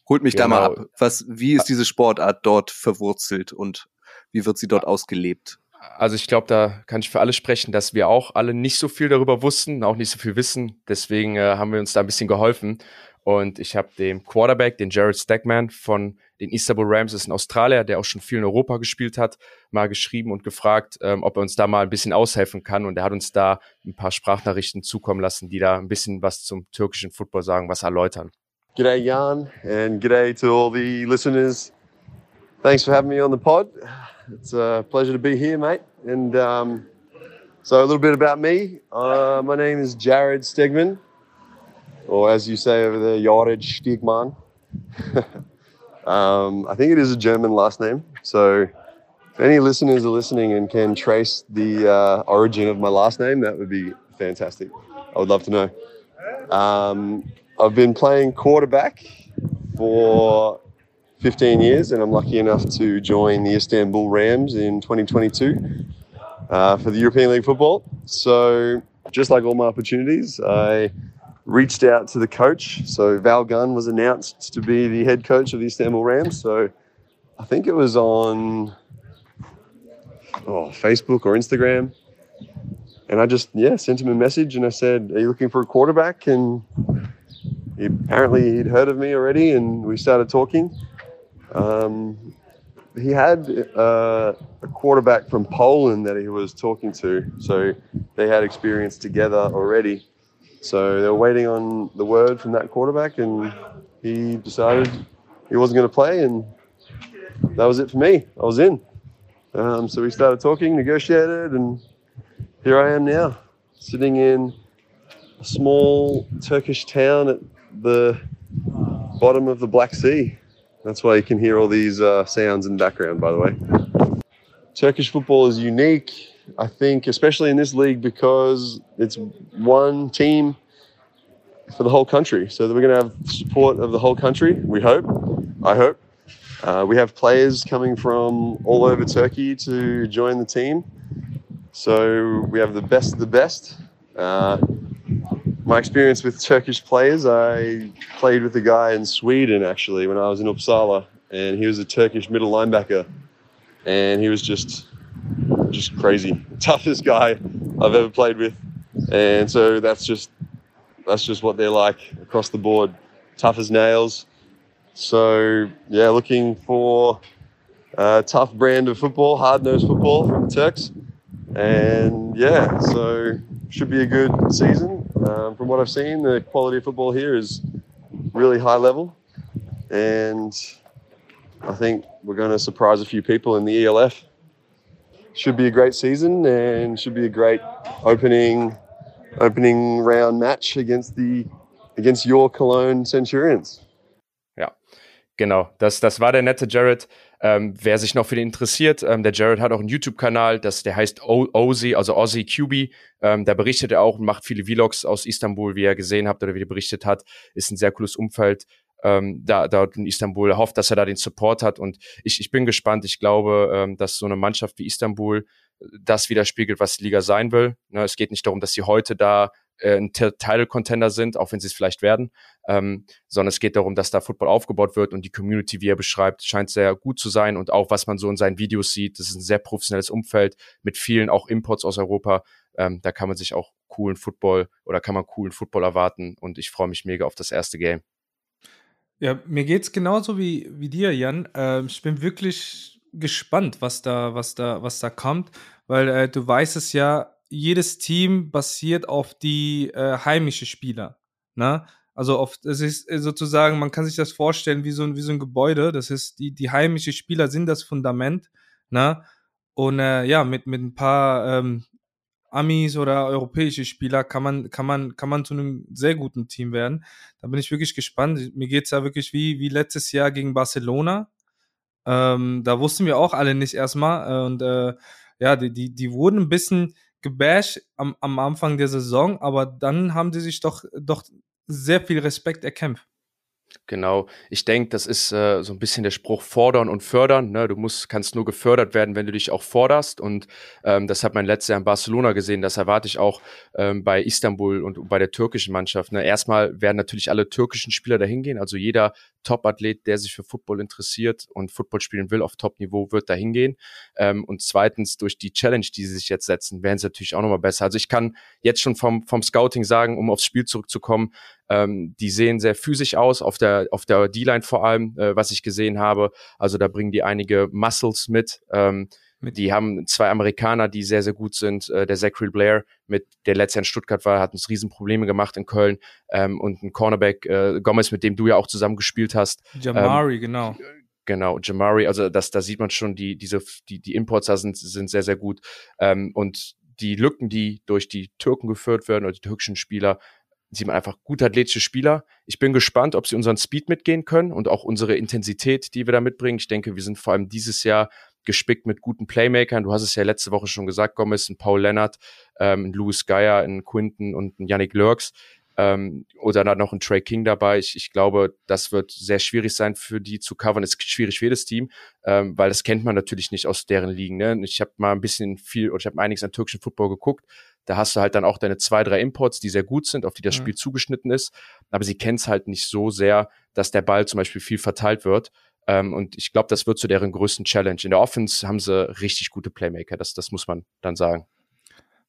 Holt mich genau. da mal genau. ab. Was, wie ist diese Sportart dort verwurzelt und wie wird sie dort ausgelebt? Also ich glaube, da kann ich für alle sprechen, dass wir auch alle nicht so viel darüber wussten, auch nicht so viel wissen. Deswegen äh, haben wir uns da ein bisschen geholfen. Und ich habe dem Quarterback, den Jared Stackman von den Istanbul Rams, ist ein Australier, der auch schon viel in Europa gespielt hat, mal geschrieben und gefragt, ähm, ob er uns da mal ein bisschen aushelfen kann. Und er hat uns da ein paar Sprachnachrichten zukommen lassen, die da ein bisschen was zum türkischen Football sagen, was erläutern. G'day Jan and g'day to all the listeners. Thanks for having me on the pod. It's a pleasure to be here, mate. And um, so, a little bit about me. Uh, my name is Jared Stegman. or as you say over there, Jorge Stigman. um, I think it is a German last name. So if any listeners are listening and can trace the uh, origin of my last name, that would be fantastic. I would love to know. Um, I've been playing quarterback for 15 years, and I'm lucky enough to join the Istanbul Rams in 2022 uh, for the European League football. So, just like all my opportunities, I reached out to the coach. So, Val Gunn was announced to be the head coach of the Istanbul Rams. So, I think it was on oh, Facebook or Instagram. And I just, yeah, sent him a message and I said, Are you looking for a quarterback? And he, apparently he'd heard of me already and we started talking. Um, he had uh, a quarterback from Poland that he was talking to. So they had experience together already. So they were waiting on the word from that quarterback and he decided he wasn't going to play. And that was it for me. I was in. Um, so we started talking, negotiated, and here I am now, sitting in a small Turkish town at the bottom of the Black Sea. That's why you can hear all these uh, sounds in the background, by the way. Turkish football is unique, I think, especially in this league, because it's one team for the whole country. So that we're going to have support of the whole country, we hope. I hope. Uh, we have players coming from all over Turkey to join the team. So we have the best of the best. Uh, my experience with Turkish players, I played with a guy in Sweden actually when I was in Uppsala, and he was a Turkish middle linebacker, and he was just just crazy, toughest guy I've ever played with, and so that's just that's just what they're like across the board, tough as nails. So yeah, looking for a tough brand of football, hard nosed football from the Turks, and yeah, so should be a good season. Um, from what I've seen, the quality of football here is really high level, and I think we're going to surprise a few people in the ELF. Should be a great season and should be a great opening opening round match against the against your Cologne Centurions. Ja, genau. Das, das war der nette Jared. Ähm, wer sich noch für den interessiert, ähm, der Jared hat auch einen YouTube-Kanal, der heißt Ozzy, also Ozzy QB. Ähm, da berichtet er auch und macht viele Vlogs aus Istanbul, wie er gesehen habt oder wie er berichtet hat. Ist ein sehr cooles Umfeld. Ähm, da, dort in Istanbul. Er hofft, dass er da den Support hat und ich, ich bin gespannt. Ich glaube, ähm, dass so eine Mannschaft wie Istanbul das widerspiegelt, was die Liga sein will. Ne, es geht nicht darum, dass sie heute da äh, ein Title-Contender sind, auch wenn sie es vielleicht werden, ähm, sondern es geht darum, dass da Football aufgebaut wird und die Community, wie er beschreibt, scheint sehr gut zu sein und auch was man so in seinen Videos sieht, das ist ein sehr professionelles Umfeld mit vielen auch Imports aus Europa. Ähm, da kann man sich auch coolen Football oder kann man coolen Football erwarten und ich freue mich mega auf das erste Game. Ja, mir geht's genauso wie, wie dir, Jan. Ähm, ich bin wirklich gespannt, was da, was da, was da kommt, weil äh, du weißt es ja, jedes Team basiert auf die äh, heimische Spieler. Ne? Also auf, es ist äh, sozusagen, man kann sich das vorstellen wie so ein, wie so ein Gebäude. Das ist, die, die heimische Spieler sind das Fundament. Ne? Und äh, ja, mit, mit ein paar ähm, Amis oder europäische Spieler kann man, kann man, kann man zu einem sehr guten Team werden. Da bin ich wirklich gespannt. Mir geht's ja wirklich wie, wie letztes Jahr gegen Barcelona. Ähm, da wussten wir auch alle nicht erstmal. Äh, und äh, ja, die, die, die wurden ein bisschen gebasht am, am Anfang der Saison, aber dann haben sie sich doch, doch sehr viel Respekt erkämpft. Genau. Ich denke, das ist äh, so ein bisschen der Spruch fordern und fördern. Ne? Du musst, kannst nur gefördert werden, wenn du dich auch forderst. Und ähm, das hat man letztes Jahr in Barcelona gesehen. Das erwarte ich auch ähm, bei Istanbul und bei der türkischen Mannschaft. Ne? Erstmal werden natürlich alle türkischen Spieler dahin gehen. Also jeder Top-Athlet, der sich für Football interessiert und Football spielen will auf Top-Niveau, wird dahin gehen. Ähm, und zweitens, durch die Challenge, die sie sich jetzt setzen, werden sie natürlich auch nochmal besser. Also ich kann jetzt schon vom, vom Scouting sagen, um aufs Spiel zurückzukommen, ähm, die sehen sehr physisch aus, auf der, auf der D-Line vor allem, äh, was ich gesehen habe. Also da bringen die einige Muscles mit. Ähm, die haben zwei Amerikaner, die sehr, sehr gut sind. Äh, der Zachary Blair, mit der letztes Jahr in Stuttgart war, hat uns Riesenprobleme gemacht in Köln. Ähm, und ein Cornerback, äh, Gomez, mit dem du ja auch zusammen gespielt hast. Jamari, ähm, genau. Genau, Jamari, also das, da sieht man schon, die, diese, die, die Imports da sind, sind sehr, sehr gut. Ähm, und die Lücken, die durch die Türken geführt werden oder die türkischen Spieler, sieht man einfach gut athletische Spieler. Ich bin gespannt, ob sie unseren Speed mitgehen können und auch unsere Intensität, die wir da mitbringen. Ich denke, wir sind vor allem dieses Jahr gespickt mit guten Playmakern. Du hast es ja letzte Woche schon gesagt, Gomez, ein Paul Leonard, ähm, ein Louis Geyer, ein Quinton und ein Yannick Lurks. Ähm, oder dann noch ein Trey King dabei. Ich, ich glaube, das wird sehr schwierig sein für die zu covern. ist schwierig für jedes Team, ähm, weil das kennt man natürlich nicht aus deren Ligen. Ne? Ich habe mal ein bisschen viel oder ich habe einiges an türkischen Football geguckt. Da hast du halt dann auch deine zwei, drei Imports, die sehr gut sind, auf die das Spiel zugeschnitten ist. Aber sie kennen es halt nicht so sehr, dass der Ball zum Beispiel viel verteilt wird. Ähm, und ich glaube, das wird zu deren größten Challenge. In der Offense haben sie richtig gute Playmaker, das, das muss man dann sagen.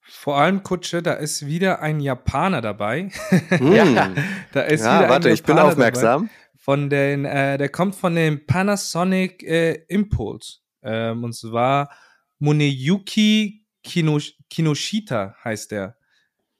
Vor allem, Kutsche, da ist wieder ein Japaner dabei. Mm. ja, da ist ja, wieder warte, ein ich bin aufmerksam. Von den, äh, der kommt von dem Panasonic äh, Impulse. Ähm, und zwar Muneyuki Kinosh Kinoshita heißt der.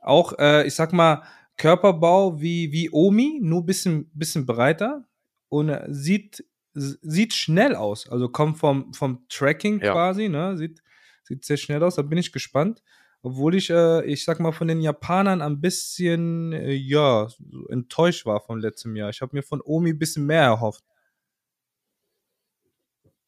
Auch, äh, ich sag mal, Körperbau wie, wie Omi, nur bisschen, bisschen breiter und sieht sieht schnell aus. Also kommt vom, vom Tracking ja. quasi, ne? Sieht, sieht sehr schnell aus. Da bin ich gespannt. Obwohl ich, äh, ich sag mal, von den Japanern ein bisschen, äh, ja, enttäuscht war von letztem Jahr. Ich habe mir von Omi ein bisschen mehr erhofft.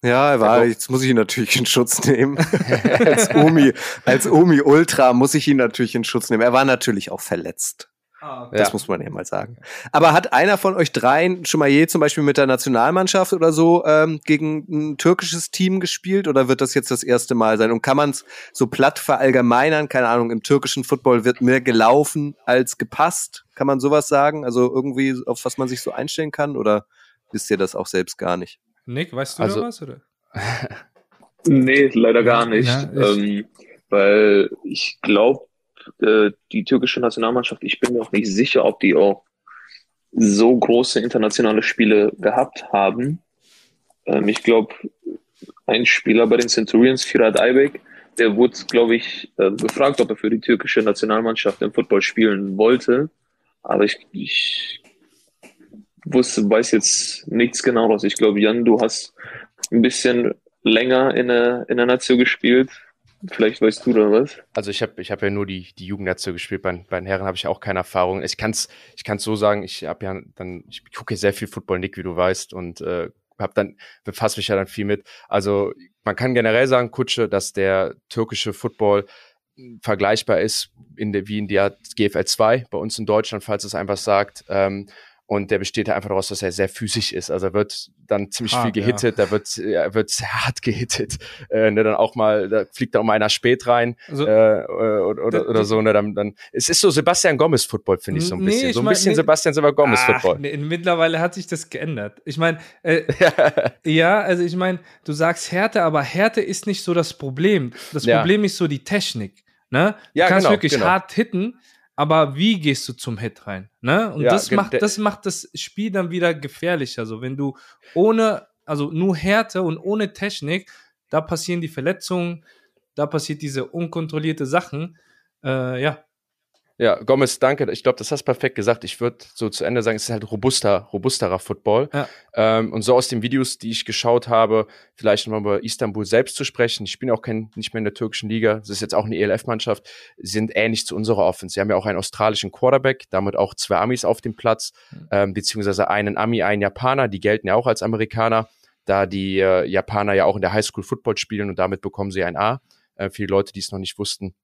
Ja, er war, jetzt muss ich ihn natürlich in Schutz nehmen. als Omi, als Omi Ultra muss ich ihn natürlich in Schutz nehmen. Er war natürlich auch verletzt. Ah, okay. Das muss man ja mal sagen. Aber hat einer von euch dreien schon mal je zum Beispiel mit der Nationalmannschaft oder so ähm, gegen ein türkisches Team gespielt oder wird das jetzt das erste Mal sein? Und kann man es so platt verallgemeinern? Keine Ahnung, im türkischen Football wird mehr gelaufen als gepasst. Kann man sowas sagen? Also irgendwie, auf was man sich so einstellen kann? Oder wisst ihr das auch selbst gar nicht? Nick, weißt du also, da was? Oder? nee, leider gar nicht. Ja, ähm, weil ich glaube, äh, die türkische Nationalmannschaft, ich bin mir auch nicht sicher, ob die auch so große internationale Spiele gehabt haben. Ähm, ich glaube, ein Spieler bei den Centurions, Firat Aybek, der wurde, glaube ich, äh, gefragt, ob er für die türkische Nationalmannschaft im Football spielen wollte. Aber ich, ich wusste, weiß jetzt nichts genaueres. Ich glaube, Jan, du hast ein bisschen länger in der, in der Nation gespielt. Vielleicht weißt du da was. Also ich habe ich hab ja nur die, die Jugendnation gespielt. Bei, bei den Herren habe ich auch keine Erfahrung. Ich kann es ich kann's so sagen, ich habe ja dann, ich gucke sehr viel Football, Nick, wie du weißt, und äh, hab dann, befasse mich ja dann viel mit. Also man kann generell sagen, Kutsche, dass der türkische Football vergleichbar ist in der, wie in der GFL 2 bei uns in Deutschland, falls es einfach sagt. Ähm, und der besteht einfach daraus, dass er sehr physisch ist. Also er wird dann ziemlich hart, viel gehittet, ja. da wird, er wird sehr hart gehittet. Äh, ne, dann auch mal, da fliegt da mal einer spät rein also, äh, oder, oder, oder so. Ne, dann, dann, es ist so Sebastian Gomez Football, finde ich so ein nee, bisschen. So ein mein, bisschen nee, Sebastian Silva Gomez Football. Nee, mittlerweile hat sich das geändert. Ich meine, äh, ja, also ich meine, du sagst Härte, aber Härte ist nicht so das Problem. Das ja. Problem ist so die Technik. Ne? Du ja, kannst genau, wirklich genau. hart hitten, aber wie gehst du zum Hit rein? Ne? Und ja, das, macht, das macht das Spiel dann wieder gefährlicher. So, wenn du ohne, also nur Härte und ohne Technik, da passieren die Verletzungen, da passiert diese unkontrollierte Sachen. Äh, ja, ja, Gomez, danke. Ich glaube, das hast du perfekt gesagt. Ich würde so zu Ende sagen, es ist halt robuster, robusterer Football. Ja. Ähm, und so aus den Videos, die ich geschaut habe, vielleicht nochmal über Istanbul selbst zu sprechen. Ich bin auch kein, nicht mehr in der türkischen Liga. Das ist jetzt auch eine ELF-Mannschaft. sind ähnlich zu unserer Offense. Sie haben ja auch einen australischen Quarterback, damit auch zwei Amis auf dem Platz, mhm. ähm, beziehungsweise einen Ami, einen Japaner. Die gelten ja auch als Amerikaner, da die äh, Japaner ja auch in der Highschool Football spielen und damit bekommen sie ein A. Äh, für die Leute, die es noch nicht wussten.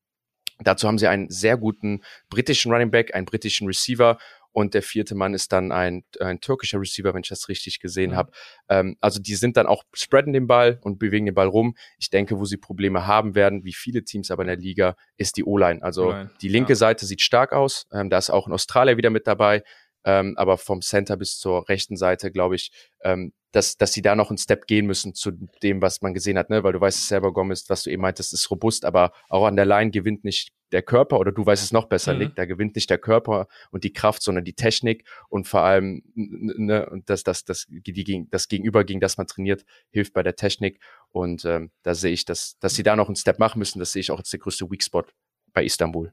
Dazu haben sie einen sehr guten britischen Running Back, einen britischen Receiver und der vierte Mann ist dann ein, ein türkischer Receiver, wenn ich das richtig gesehen mhm. habe. Ähm, also die sind dann auch spreaden den Ball und bewegen den Ball rum. Ich denke, wo sie Probleme haben werden, wie viele Teams aber in der Liga, ist die O-Line. Also die linke ja. Seite sieht stark aus. Ähm, da ist auch ein Australier wieder mit dabei. Ähm, aber vom Center bis zur rechten Seite, glaube ich, ähm, dass, dass sie da noch einen Step gehen müssen zu dem, was man gesehen hat, ne? Weil du weißt es selber, Gomez, was du eben meintest, ist robust, aber auch an der Line gewinnt nicht der Körper, oder du weißt es noch besser, mhm. Nick, da gewinnt nicht der Körper und die Kraft, sondern die Technik und vor allem ne, das, das, das, die, das Gegenüber, gegen das man trainiert, hilft bei der Technik. Und ähm, da sehe ich, dass, dass sie da noch einen Step machen müssen, das sehe ich auch als der größte Weak Spot bei Istanbul.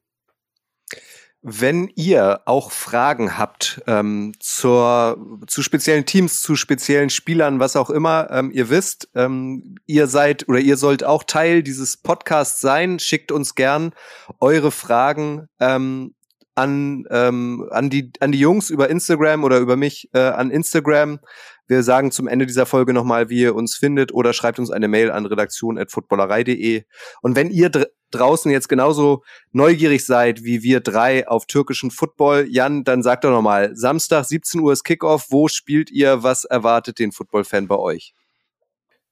Wenn ihr auch Fragen habt ähm, zur, zu speziellen Teams, zu speziellen Spielern, was auch immer, ähm, ihr wisst, ähm, ihr seid oder ihr sollt auch Teil dieses Podcasts sein. Schickt uns gern eure Fragen ähm, an, ähm, an, die, an die Jungs über Instagram oder über mich äh, an Instagram. Wir sagen zum Ende dieser Folge nochmal, wie ihr uns findet oder schreibt uns eine Mail an redaktion.footballerei.de. Und wenn ihr draußen jetzt genauso neugierig seid wie wir drei auf türkischen Football, Jan, dann sagt doch nochmal, Samstag 17 Uhr ist Kickoff. Wo spielt ihr? Was erwartet den Football-Fan bei euch?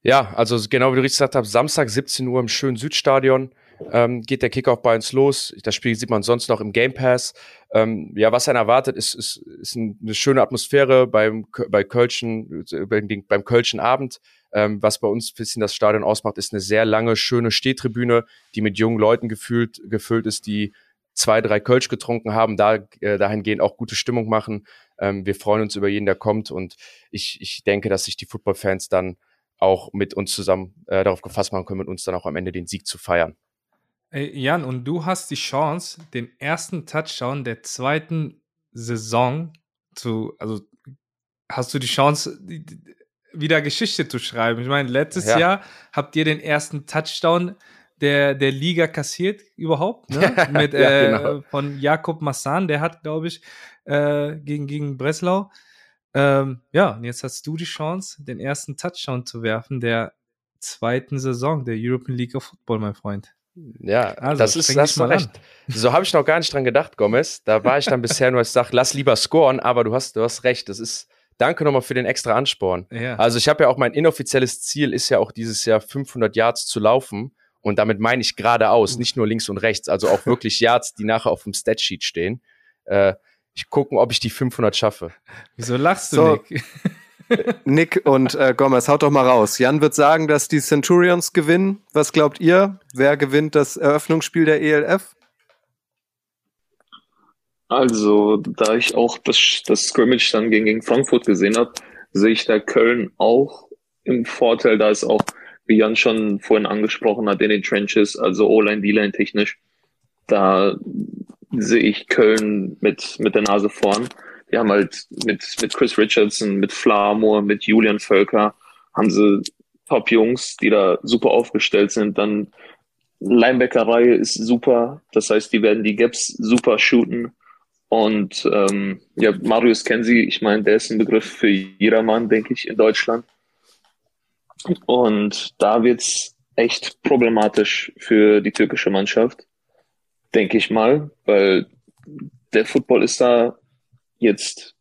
Ja, also genau wie du richtig gesagt hast, Samstag 17 Uhr im schönen Südstadion ähm, geht der Kickoff bei uns los. Das Spiel sieht man sonst noch im Game Pass. Ähm, ja, was einen erwartet, ist, ist, ist eine schöne Atmosphäre beim, bei Kölschen, beim Kölschen Abend. Ähm, was bei uns ein bisschen das Stadion ausmacht, ist eine sehr lange, schöne Stehtribüne, die mit jungen Leuten gefühlt, gefüllt ist, die zwei, drei Kölsch getrunken haben, da äh, dahingehend auch gute Stimmung machen. Ähm, wir freuen uns über jeden, der kommt und ich, ich denke, dass sich die Football-Fans dann auch mit uns zusammen äh, darauf gefasst machen können, mit uns dann auch am Ende den Sieg zu feiern. Ey, Jan, und du hast die Chance, den ersten Touchdown der zweiten Saison zu, also hast du die Chance, wieder Geschichte zu schreiben. Ich meine, letztes ja. Jahr habt ihr den ersten Touchdown der, der Liga kassiert überhaupt, ne? Mit, ja, äh, genau. von Jakob Massan, der hat, glaube ich, äh, gegen, gegen Breslau. Ähm, ja, und jetzt hast du die Chance, den ersten Touchdown zu werfen der zweiten Saison der European League of Football, mein Freund. Ja, also, das ist das mal recht. So habe ich noch gar nicht dran gedacht, Gomez. Da war ich dann bisher nur, als ich sage, lass lieber scoren, aber du hast, du hast recht. Das ist, danke nochmal für den extra Ansporn. Ja. Also ich habe ja auch mein inoffizielles Ziel ist ja auch dieses Jahr 500 Yards zu laufen. Und damit meine ich geradeaus, nicht nur links und rechts, also auch wirklich Yards, die nachher auf dem Statsheet stehen. Äh, ich gucken, ob ich die 500 schaffe. Wieso lachst du, so. Nick? Nick und äh, Gomez, haut doch mal raus. Jan wird sagen, dass die Centurions gewinnen. Was glaubt ihr? Wer gewinnt das Eröffnungsspiel der ELF? Also, da ich auch das, das Scrimmage dann gegen, gegen Frankfurt gesehen habe, sehe ich da Köln auch im Vorteil. Da ist auch, wie Jan schon vorhin angesprochen hat, in den Trenches, also O-Line, D-Line technisch, da sehe ich Köln mit, mit der Nase vorn die haben halt mit, mit Chris Richardson, mit Flamur, mit Julian Völker, haben sie Top-Jungs, die da super aufgestellt sind. Dann Linebacker-Reihe ist super. Das heißt, die werden die Gaps super shooten. Und ähm, ja, Marius Kensi, ich meine, der ist ein Begriff für jedermann, denke ich, in Deutschland. Und da wird's echt problematisch für die türkische Mannschaft, denke ich mal, weil der Football ist da jetzt,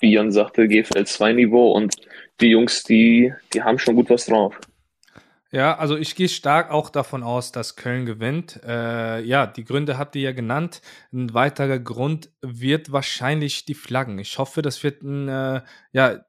wie Jan sagte, GFL 2 Niveau und die Jungs, die, die haben schon gut was drauf. Ja, also ich gehe stark auch davon aus, dass Köln gewinnt. Äh, ja, die Gründe habt ihr ja genannt. Ein weiterer Grund wird wahrscheinlich die Flaggen. Ich hoffe, das wird ein, äh, ja,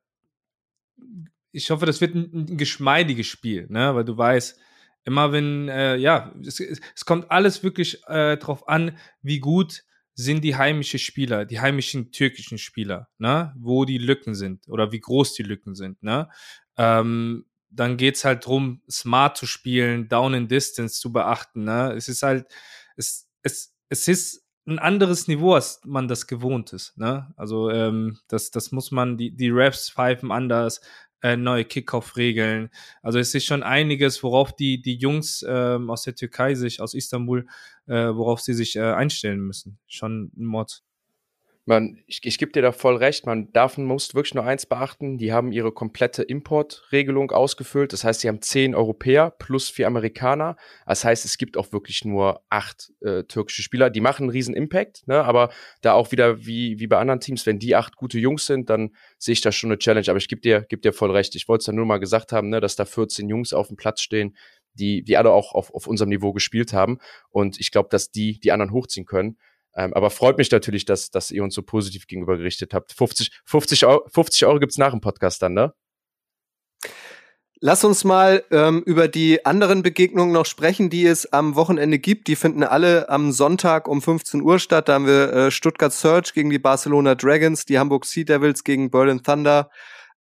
ich hoffe, das wird ein, ein geschmeidiges Spiel, ne? Weil du weißt, immer wenn, äh, ja, es, es, kommt alles wirklich äh, drauf an, wie gut sind die heimischen Spieler, die heimischen türkischen Spieler, ne? wo die Lücken sind oder wie groß die Lücken sind. Ne? Ähm, dann geht's halt drum, smart zu spielen, down in distance zu beachten. Ne? Es ist halt, es, es, es ist ein anderes Niveau, als man das gewohnt ist. Ne? Also ähm, das, das muss man, die, die Refs pfeifen anders, äh, neue Kickoff-Regeln. Also es ist schon einiges, worauf die, die Jungs ähm, aus der Türkei sich, aus Istanbul, äh, worauf sie sich äh, einstellen müssen. Schon ein Mod man, ich, ich gebe dir da voll recht, man darf, muss wirklich nur eins beachten, die haben ihre komplette Importregelung ausgefüllt. Das heißt, sie haben zehn Europäer plus vier Amerikaner. Das heißt, es gibt auch wirklich nur acht äh, türkische Spieler. Die machen einen riesen Impact, ne? aber da auch wieder wie, wie bei anderen Teams, wenn die acht gute Jungs sind, dann sehe ich da schon eine Challenge. Aber ich gebe dir, geb dir voll recht. Ich wollte es dann nur mal gesagt haben, ne, dass da 14 Jungs auf dem Platz stehen, die, die alle auch auf, auf unserem Niveau gespielt haben. Und ich glaube, dass die die anderen hochziehen können. Ähm, aber freut mich natürlich, dass, dass ihr uns so positiv gegenüber gerichtet habt. 50, 50 Euro, 50 Euro gibt's nach dem Podcast dann, ne? Lass uns mal ähm, über die anderen Begegnungen noch sprechen, die es am Wochenende gibt. Die finden alle am Sonntag um 15 Uhr statt. Da haben wir äh, Stuttgart Search gegen die Barcelona Dragons, die Hamburg Sea Devils gegen Berlin Thunder,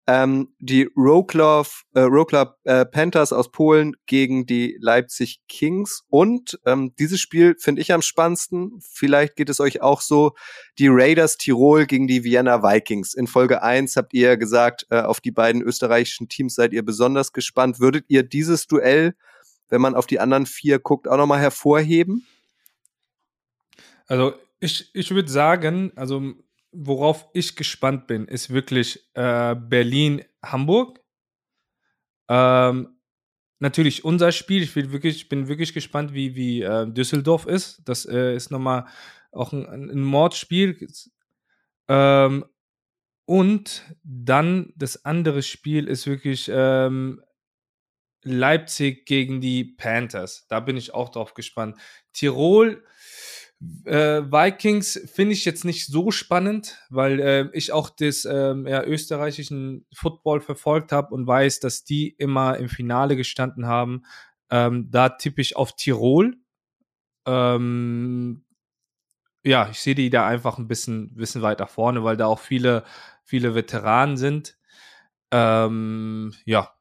ähm, die Wroclaw, äh, Wroclaw äh, Panthers aus Polen gegen die Leipzig Kings. Und ähm, dieses Spiel finde ich am spannendsten. Vielleicht geht es euch auch so. Die Raiders Tirol gegen die Vienna Vikings. In Folge 1 habt ihr gesagt, äh, auf die beiden österreichischen Teams seid ihr besonders gespannt. Würdet ihr dieses Duell, wenn man auf die anderen vier guckt, auch nochmal hervorheben? Also Ich, ich würde sagen, also worauf ich gespannt bin, ist wirklich äh, Berlin-Hamburg. Ähm, natürlich unser Spiel. Ich bin wirklich, bin wirklich gespannt, wie, wie äh, Düsseldorf ist. Das äh, ist nochmal auch ein, ein Mordspiel. Ähm, und dann das andere Spiel ist wirklich ähm, Leipzig gegen die Panthers. Da bin ich auch drauf gespannt. Tirol äh, Vikings finde ich jetzt nicht so spannend, weil äh, ich auch das ähm, ja, österreichischen Football verfolgt habe und weiß, dass die immer im Finale gestanden haben. Ähm, da tippe ich auf Tirol. Ähm, ja, ich sehe die da einfach ein bisschen, bisschen weiter vorne, weil da auch viele, viele Veteranen sind. Ähm, ja,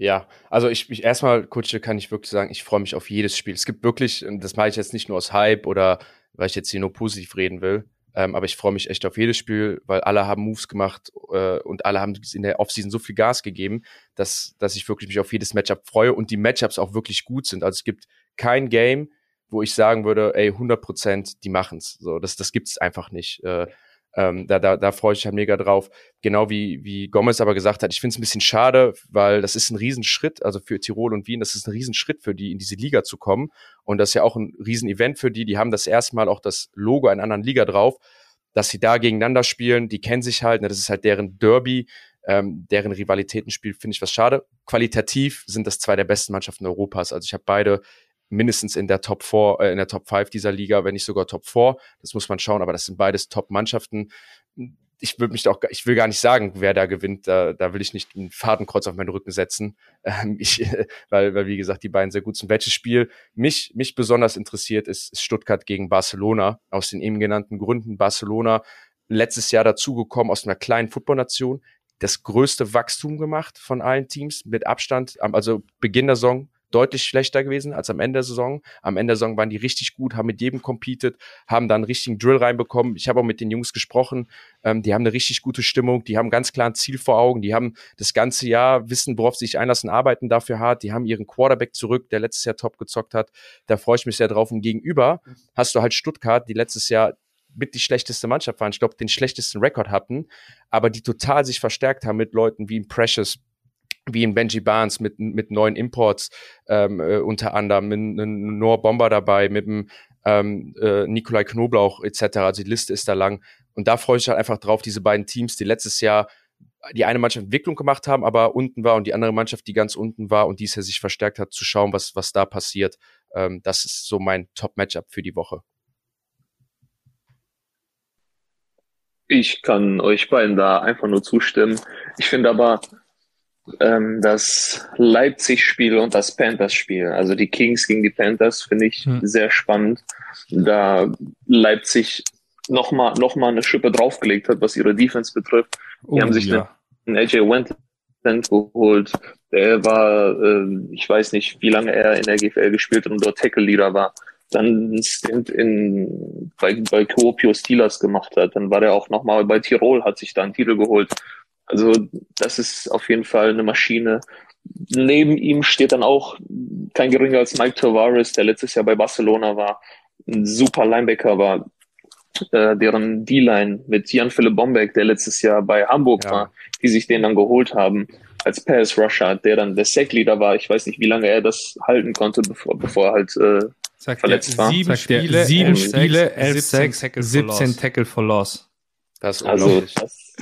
ja, also ich, ich erstmal, Kutsche, kann ich wirklich sagen, ich freue mich auf jedes Spiel. Es gibt wirklich, das mache ich jetzt nicht nur aus Hype oder weil ich jetzt hier nur positiv reden will, ähm, aber ich freue mich echt auf jedes Spiel, weil alle haben Moves gemacht äh, und alle haben in der Offseason so viel Gas gegeben, dass, dass ich wirklich mich auf jedes Matchup freue und die Matchups auch wirklich gut sind. Also es gibt kein Game, wo ich sagen würde, ey, 100 Prozent, die machen's. So, das, das gibt's einfach nicht. Äh, ähm, da, da, da freue ich mich halt mega drauf. Genau wie, wie Gomez aber gesagt hat, ich finde es ein bisschen schade, weil das ist ein Riesenschritt, also für Tirol und Wien, das ist ein Riesenschritt für die, in diese Liga zu kommen. Und das ist ja auch ein Riesenevent für die. Die haben das erste Mal auch das Logo einer anderen Liga drauf, dass sie da gegeneinander spielen. Die kennen sich halt, ne, das ist halt deren Derby. Ähm, deren Rivalitätenspiel finde ich was schade. Qualitativ sind das zwei der besten Mannschaften Europas. Also ich habe beide mindestens in der Top 4, äh, in der Top 5 dieser Liga, wenn nicht sogar Top 4. Das muss man schauen, aber das sind beides Top-Mannschaften. Ich würde mich auch, ich will gar nicht sagen, wer da gewinnt. Da, da will ich nicht ein Fadenkreuz auf meinen Rücken setzen. Ähm, ich, weil, weil, wie gesagt, die beiden sehr gut sind. Welches Spiel mich, mich besonders interessiert, ist, ist Stuttgart gegen Barcelona. Aus den eben genannten Gründen. Barcelona letztes Jahr dazugekommen aus einer kleinen Footballnation, das größte Wachstum gemacht von allen Teams mit Abstand. Also Beginn der Saison deutlich schlechter gewesen als am Ende der Saison. Am Ende der Saison waren die richtig gut, haben mit jedem competed, haben dann einen richtigen Drill reinbekommen. Ich habe auch mit den Jungs gesprochen. Ähm, die haben eine richtig gute Stimmung, die haben ganz klar ein Ziel vor Augen, die haben das ganze Jahr wissen, worauf sie sich einlassen, arbeiten dafür hart. Die haben ihren Quarterback zurück, der letztes Jahr top gezockt hat. Da freue ich mich sehr drauf. Und gegenüber hast du halt Stuttgart, die letztes Jahr mit die schlechteste Mannschaft waren, ich glaube, den schlechtesten Rekord hatten, aber die total sich verstärkt haben mit Leuten wie Precious, wie in Benji Barnes mit, mit neuen Imports, ähm, äh, unter anderem mit einem Noah Bomber dabei, mit dem ähm, äh, Nikolai Knoblauch etc. Also die Liste ist da lang. Und da freue ich mich halt einfach drauf, diese beiden Teams, die letztes Jahr die eine Mannschaft Entwicklung gemacht haben, aber unten war und die andere Mannschaft, die ganz unten war und dies Jahr sich verstärkt hat, zu schauen, was, was da passiert. Ähm, das ist so mein Top-Matchup für die Woche. Ich kann euch beiden da einfach nur zustimmen. Ich finde aber, ähm, das Leipzig-Spiel und das Panthers-Spiel. Also die Kings gegen die Panthers finde ich hm. sehr spannend, da Leipzig nochmal noch mal eine Schippe draufgelegt hat, was ihre Defense betrifft. Die oh, haben sich ja. einen AJ Wentland geholt. Der war, äh, ich weiß nicht, wie lange er in der GFL gespielt hat und dort Tackle-Leader war. Dann ein Stint in, bei, bei Kuopio Steelers gemacht hat. Dann war er auch nochmal bei Tirol, hat sich da einen Titel geholt. Also das ist auf jeden Fall eine Maschine. Neben ihm steht dann auch kein geringer als Mike Tavares, der letztes Jahr bei Barcelona war, ein super Linebacker war, äh, deren D-Line mit Jan-Philipp Bombeck, der letztes Jahr bei Hamburg ja. war, die sich den dann geholt haben, als Pass Rusher, der dann der Sack-Leader war. Ich weiß nicht, wie lange er das halten konnte, bevor, bevor er halt äh, Sagt verletzt war. Sieben Sagt Spiele, sieben elf Spiele, elf 17 17 Tackle for Loss. Das ist also das,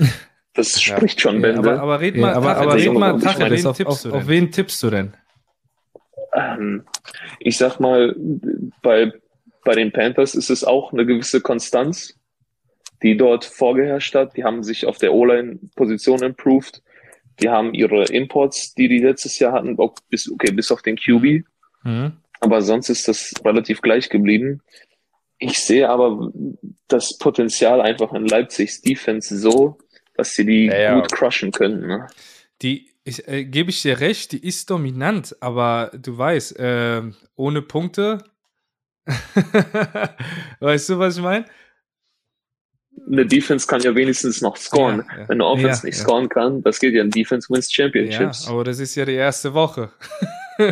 das spricht schon Bände. Aber, aber red mal, ja, aber, aber red mal Tacheles, auf, auf, auf wen tippst du denn? Ähm, ich sag mal, bei, bei den Panthers ist es auch eine gewisse Konstanz, die dort vorgeherrscht hat. Die haben sich auf der O-Line-Position improved. Die haben ihre Imports, die die letztes Jahr hatten, bis, okay, bis auf den QB. Mhm. Aber sonst ist das relativ gleich geblieben. Ich sehe aber das Potenzial einfach in Leipzigs Defense so, dass sie die ja, gut crushen können. Ne? Die äh, gebe ich dir recht, die ist dominant, aber du weißt, äh, ohne Punkte, weißt du, was ich meine? Eine Defense kann ja wenigstens noch scoren. Ja, ja. Wenn eine Offense nicht scoren kann, das geht ja in Defense wins Championships. Ja, aber das ist ja die erste Woche.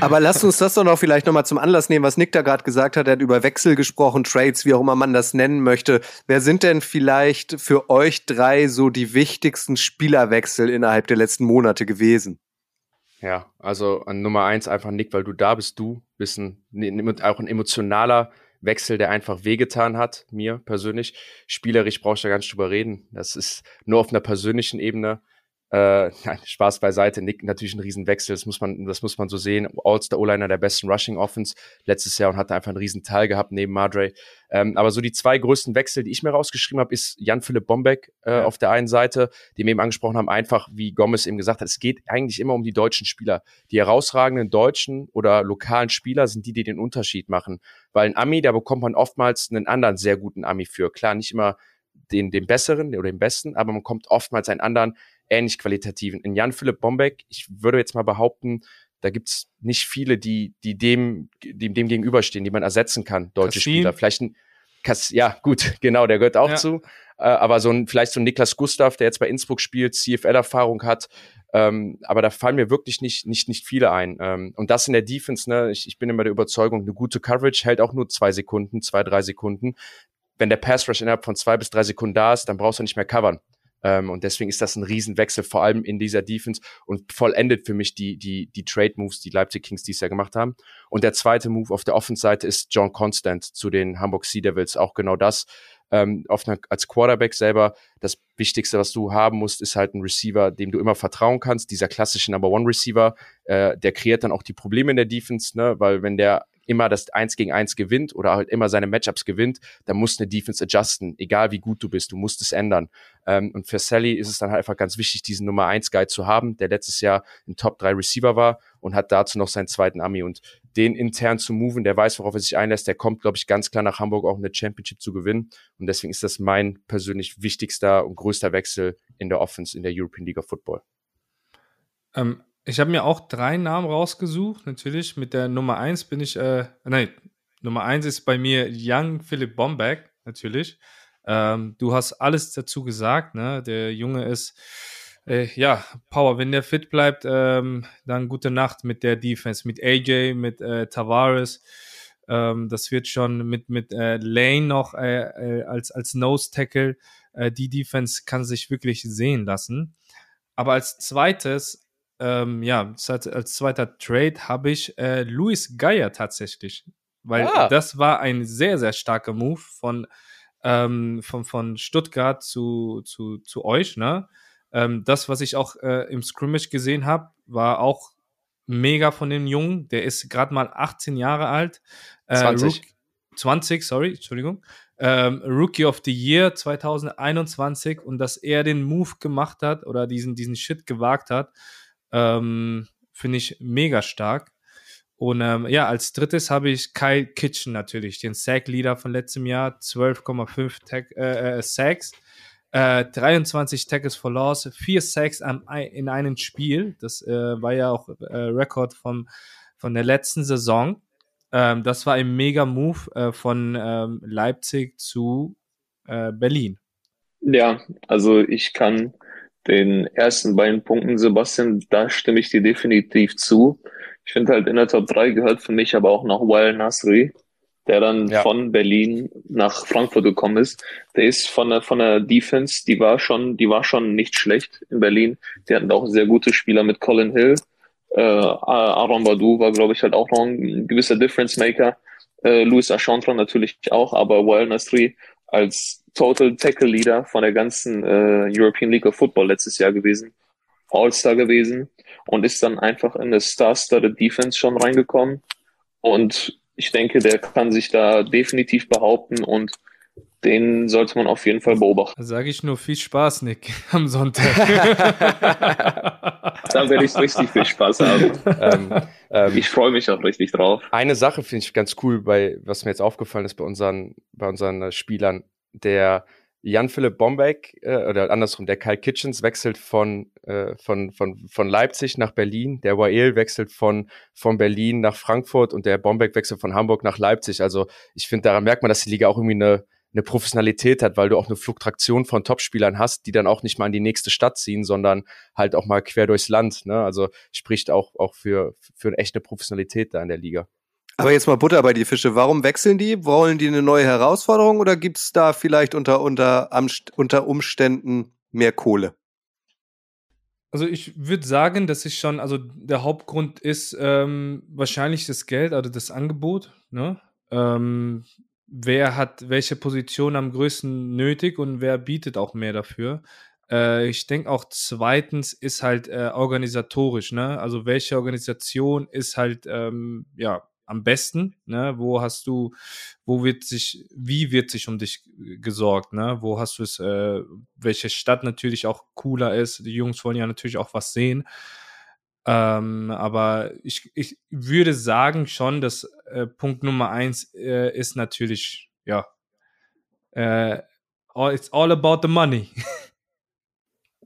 Aber lasst uns das doch noch vielleicht nochmal zum Anlass nehmen, was Nick da gerade gesagt hat. Er hat über Wechsel gesprochen, Trades, wie auch immer man das nennen möchte. Wer sind denn vielleicht für euch drei so die wichtigsten Spielerwechsel innerhalb der letzten Monate gewesen? Ja, also an Nummer eins einfach Nick, weil du da bist, du bist ein, auch ein emotionaler Wechsel, der einfach wehgetan hat, mir persönlich. Spielerisch brauchst du da gar nicht drüber reden. Das ist nur auf einer persönlichen Ebene äh, nein, Spaß beiseite. Nick natürlich ein Riesenwechsel. Das muss man, das muss man so sehen. All-Star O-Liner der besten Rushing Offense letztes Jahr und hatte einfach einen riesen Teil gehabt neben Madre. Ähm, aber so die zwei größten Wechsel, die ich mir rausgeschrieben habe, ist Jan-Philipp Bombeck äh, ja. auf der einen Seite, die wir eben angesprochen haben, einfach, wie Gomez eben gesagt hat, es geht eigentlich immer um die deutschen Spieler. Die herausragenden deutschen oder lokalen Spieler sind die, die den Unterschied machen. Weil ein Ami, da bekommt man oftmals einen anderen sehr guten Ami für. Klar, nicht immer den, den besseren oder den besten, aber man kommt oftmals einen anderen, ähnlich qualitativen. In Jan-Philipp Bombeck, ich würde jetzt mal behaupten, da gibt's nicht viele, die, die dem, dem, dem gegenüberstehen, die man ersetzen kann, deutsche Kassim. Spieler. Vielleicht ein, Kass, ja, gut, genau, der gehört auch ja. zu. Äh, aber so ein, vielleicht so ein Niklas Gustav, der jetzt bei Innsbruck spielt, CFL-Erfahrung hat. Ähm, aber da fallen mir wirklich nicht, nicht, nicht viele ein. Ähm, und das in der Defense, ne, ich, ich bin immer der Überzeugung, eine gute Coverage hält auch nur zwei Sekunden, zwei, drei Sekunden. Wenn der Pass Rush innerhalb von zwei bis drei Sekunden da ist, dann brauchst du nicht mehr covern. Ähm, und deswegen ist das ein Riesenwechsel, vor allem in dieser Defense und vollendet für mich die, die, die Trade-Moves, die Leipzig Kings dies Jahr gemacht haben. Und der zweite Move auf der Offense-Seite ist John Constant zu den Hamburg Sea Devils. Auch genau das. Ähm, auf einer, als Quarterback selber, das Wichtigste, was du haben musst, ist halt ein Receiver, dem du immer vertrauen kannst. Dieser klassische Number One Receiver, äh, der kreiert dann auch die Probleme in der Defense, ne? weil wenn der immer das Eins gegen Eins gewinnt oder halt immer seine Matchups gewinnt, dann muss eine Defense adjusten, egal wie gut du bist, du musst es ändern. Ähm, und für Sally ist es dann halt einfach ganz wichtig, diesen Nummer eins Guy zu haben, der letztes Jahr ein Top 3 Receiver war und hat dazu noch seinen zweiten Ami und den intern zu moven, der weiß, worauf er sich einlässt, der kommt, glaube ich, ganz klar nach Hamburg auch eine Championship zu gewinnen. Und deswegen ist das mein persönlich wichtigster und größter Wechsel in der Offense in der European League of Football. Ähm, ich habe mir auch drei Namen rausgesucht, natürlich. Mit der Nummer eins bin ich, äh, nein, Nummer eins ist bei mir Young Philipp Bombeck, natürlich. Ähm, du hast alles dazu gesagt, ne? Der Junge ist, äh, ja, Power. Wenn der fit bleibt, ähm, dann gute Nacht mit der Defense, mit AJ, mit äh, Tavares. Ähm, das wird schon mit, mit äh, Lane noch äh, äh, als, als Nose Tackle. Äh, die Defense kann sich wirklich sehen lassen. Aber als zweites ähm, ja, als zweiter Trade habe ich äh, Luis Geier tatsächlich. Weil ah. das war ein sehr, sehr starker Move von, ähm, von, von Stuttgart zu, zu, zu euch. Ne? Ähm, das, was ich auch äh, im Scrimmage gesehen habe, war auch mega von dem Jungen. Der ist gerade mal 18 Jahre alt. Äh, 20. 20, sorry, Entschuldigung. Ähm, Rookie of the Year 2021 und dass er den Move gemacht hat oder diesen, diesen Shit gewagt hat, ähm, Finde ich mega stark. Und ähm, ja, als drittes habe ich Kyle Kitchen natürlich, den Sack-Leader von letztem Jahr, 12,5 äh, äh, Sacks, äh, 23 Tackles for Loss, 4 Sacks in einem Spiel. Das äh, war ja auch äh, Rekord von, von der letzten Saison. Ähm, das war ein mega Move äh, von ähm, Leipzig zu äh, Berlin. Ja, also ich kann den ersten beiden Punkten, Sebastian, da stimme ich dir definitiv zu. Ich finde halt in der Top 3 gehört für mich aber auch noch Wael Nasri, der dann ja. von Berlin nach Frankfurt gekommen ist. Der ist von der, von der Defense, die war schon, die war schon nicht schlecht in Berlin. Die hatten auch sehr gute Spieler mit Colin Hill. Äh, Aaron Badu war, glaube ich, halt auch noch ein gewisser Difference Maker. Äh, Louis Achantra natürlich auch, aber Wael Nasri als Total Tackle Leader von der ganzen äh, European League of Football letztes Jahr gewesen, All-Star gewesen und ist dann einfach in eine Star-Studded Defense schon reingekommen. Und ich denke, der kann sich da definitiv behaupten und den sollte man auf jeden Fall beobachten. Da sage ich nur viel Spaß, Nick, am Sonntag. da werde ich richtig viel Spaß haben. Ähm, ähm, ich freue mich auch richtig drauf. Eine Sache finde ich ganz cool, bei, was mir jetzt aufgefallen ist bei unseren, bei unseren Spielern der Jan-Philipp Bombeck äh, oder andersrum, der Kyle Kitchens wechselt von, äh, von, von, von Leipzig nach Berlin, der Wael wechselt von, von Berlin nach Frankfurt und der Bombeck wechselt von Hamburg nach Leipzig. Also ich finde, daran merkt man, dass die Liga auch irgendwie eine, eine Professionalität hat, weil du auch eine Fluktuation von Topspielern hast, die dann auch nicht mal in die nächste Stadt ziehen, sondern halt auch mal quer durchs Land. Ne? Also spricht auch, auch für, für eine echte Professionalität da in der Liga. Aber jetzt mal Butter bei die Fische. Warum wechseln die? Wollen die eine neue Herausforderung oder gibt es da vielleicht unter, unter, unter Umständen mehr Kohle? Also ich würde sagen, dass ich schon, also der Hauptgrund ist ähm, wahrscheinlich das Geld, also das Angebot. Ne? Ähm, wer hat welche Position am größten nötig und wer bietet auch mehr dafür. Äh, ich denke auch zweitens ist halt äh, organisatorisch, ne? Also welche Organisation ist halt ähm, ja am besten, ne? Wo hast du, wo wird sich, wie wird sich um dich gesorgt, ne? Wo hast du es, äh, welche Stadt natürlich auch cooler ist. Die Jungs wollen ja natürlich auch was sehen. Ähm, aber ich, ich würde sagen schon, dass äh, Punkt Nummer eins äh, ist natürlich, ja, äh, it's all about the money.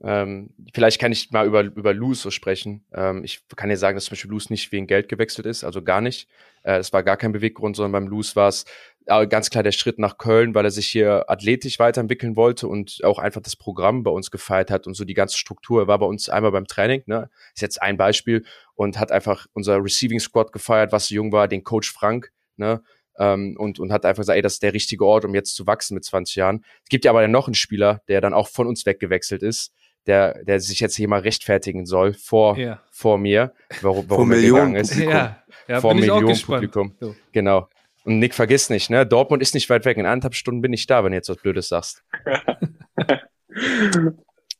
Ähm, vielleicht kann ich mal über, über Luz so sprechen. Ähm, ich kann dir sagen, dass zum Beispiel Luz nicht wegen Geld gewechselt ist, also gar nicht. Äh, es war gar kein Beweggrund, sondern beim Luz war es äh, ganz klar der Schritt nach Köln, weil er sich hier athletisch weiterentwickeln wollte und auch einfach das Programm bei uns gefeiert hat und so die ganze Struktur. Er war bei uns einmal beim Training, ne? ist jetzt ein Beispiel und hat einfach unser Receiving Squad gefeiert, was so jung war, den Coach Frank, ne? Ähm, und, und hat einfach gesagt, ey, das ist der richtige Ort, um jetzt zu wachsen mit 20 Jahren. Es gibt ja aber noch einen Spieler, der dann auch von uns weggewechselt ist, der, der sich jetzt hier mal rechtfertigen soll vor, ja. vor mir, warum, warum vor er Millionen ist. Ja, ja vor Millionen Publikum. So. Genau. Und Nick, vergiss nicht, ne? Dortmund ist nicht weit weg. In anderthalb Stunden bin ich da, wenn du jetzt was Blödes sagst.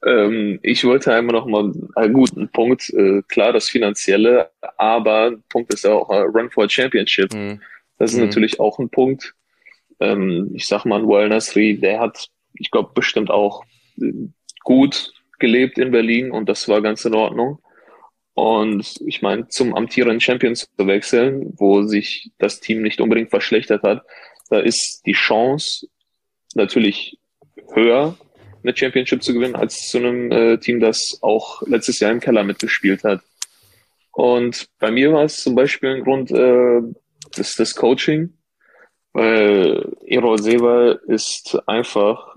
ähm, ich wollte einmal noch mal einen guten Punkt, äh, klar das Finanzielle, aber Punkt ist auch äh, Run for a Championship. Mhm. Das ist mhm. natürlich auch ein Punkt. Ähm, ich sag mal, ein Well Nasri, der hat, ich glaube, bestimmt auch äh, gut gelebt in Berlin und das war ganz in Ordnung. Und ich meine, zum amtierenden Champions zu wechseln, wo sich das Team nicht unbedingt verschlechtert hat, da ist die Chance natürlich höher, eine Championship zu gewinnen, als zu einem äh, Team, das auch letztes Jahr im Keller mitgespielt hat. Und bei mir war es zum Beispiel ein Grund, äh, das, das Coaching, weil Ero Seba ist einfach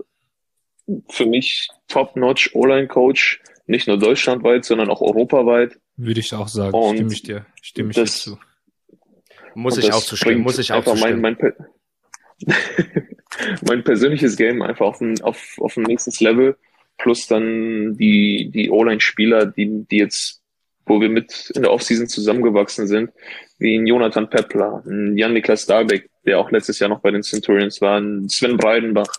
für mich Top-Notch O-Line-Coach, nicht nur deutschlandweit, sondern auch europaweit. Würde ich auch sagen, und stimme ich dir, stimme ich das, dir zu. Muss ich auch zustimmen, muss ich auch zustimmen. Mein, mein, mein persönliches Game einfach auf ein, auf, auf ein nächstes Level, plus dann die, die O-Line-Spieler, die, die jetzt, wo wir mit in der Offseason zusammengewachsen sind, wie ein Jonathan Peppler, ein Jan-Niklas Darbeck, der auch letztes Jahr noch bei den Centurions war, ein Sven Breidenbach,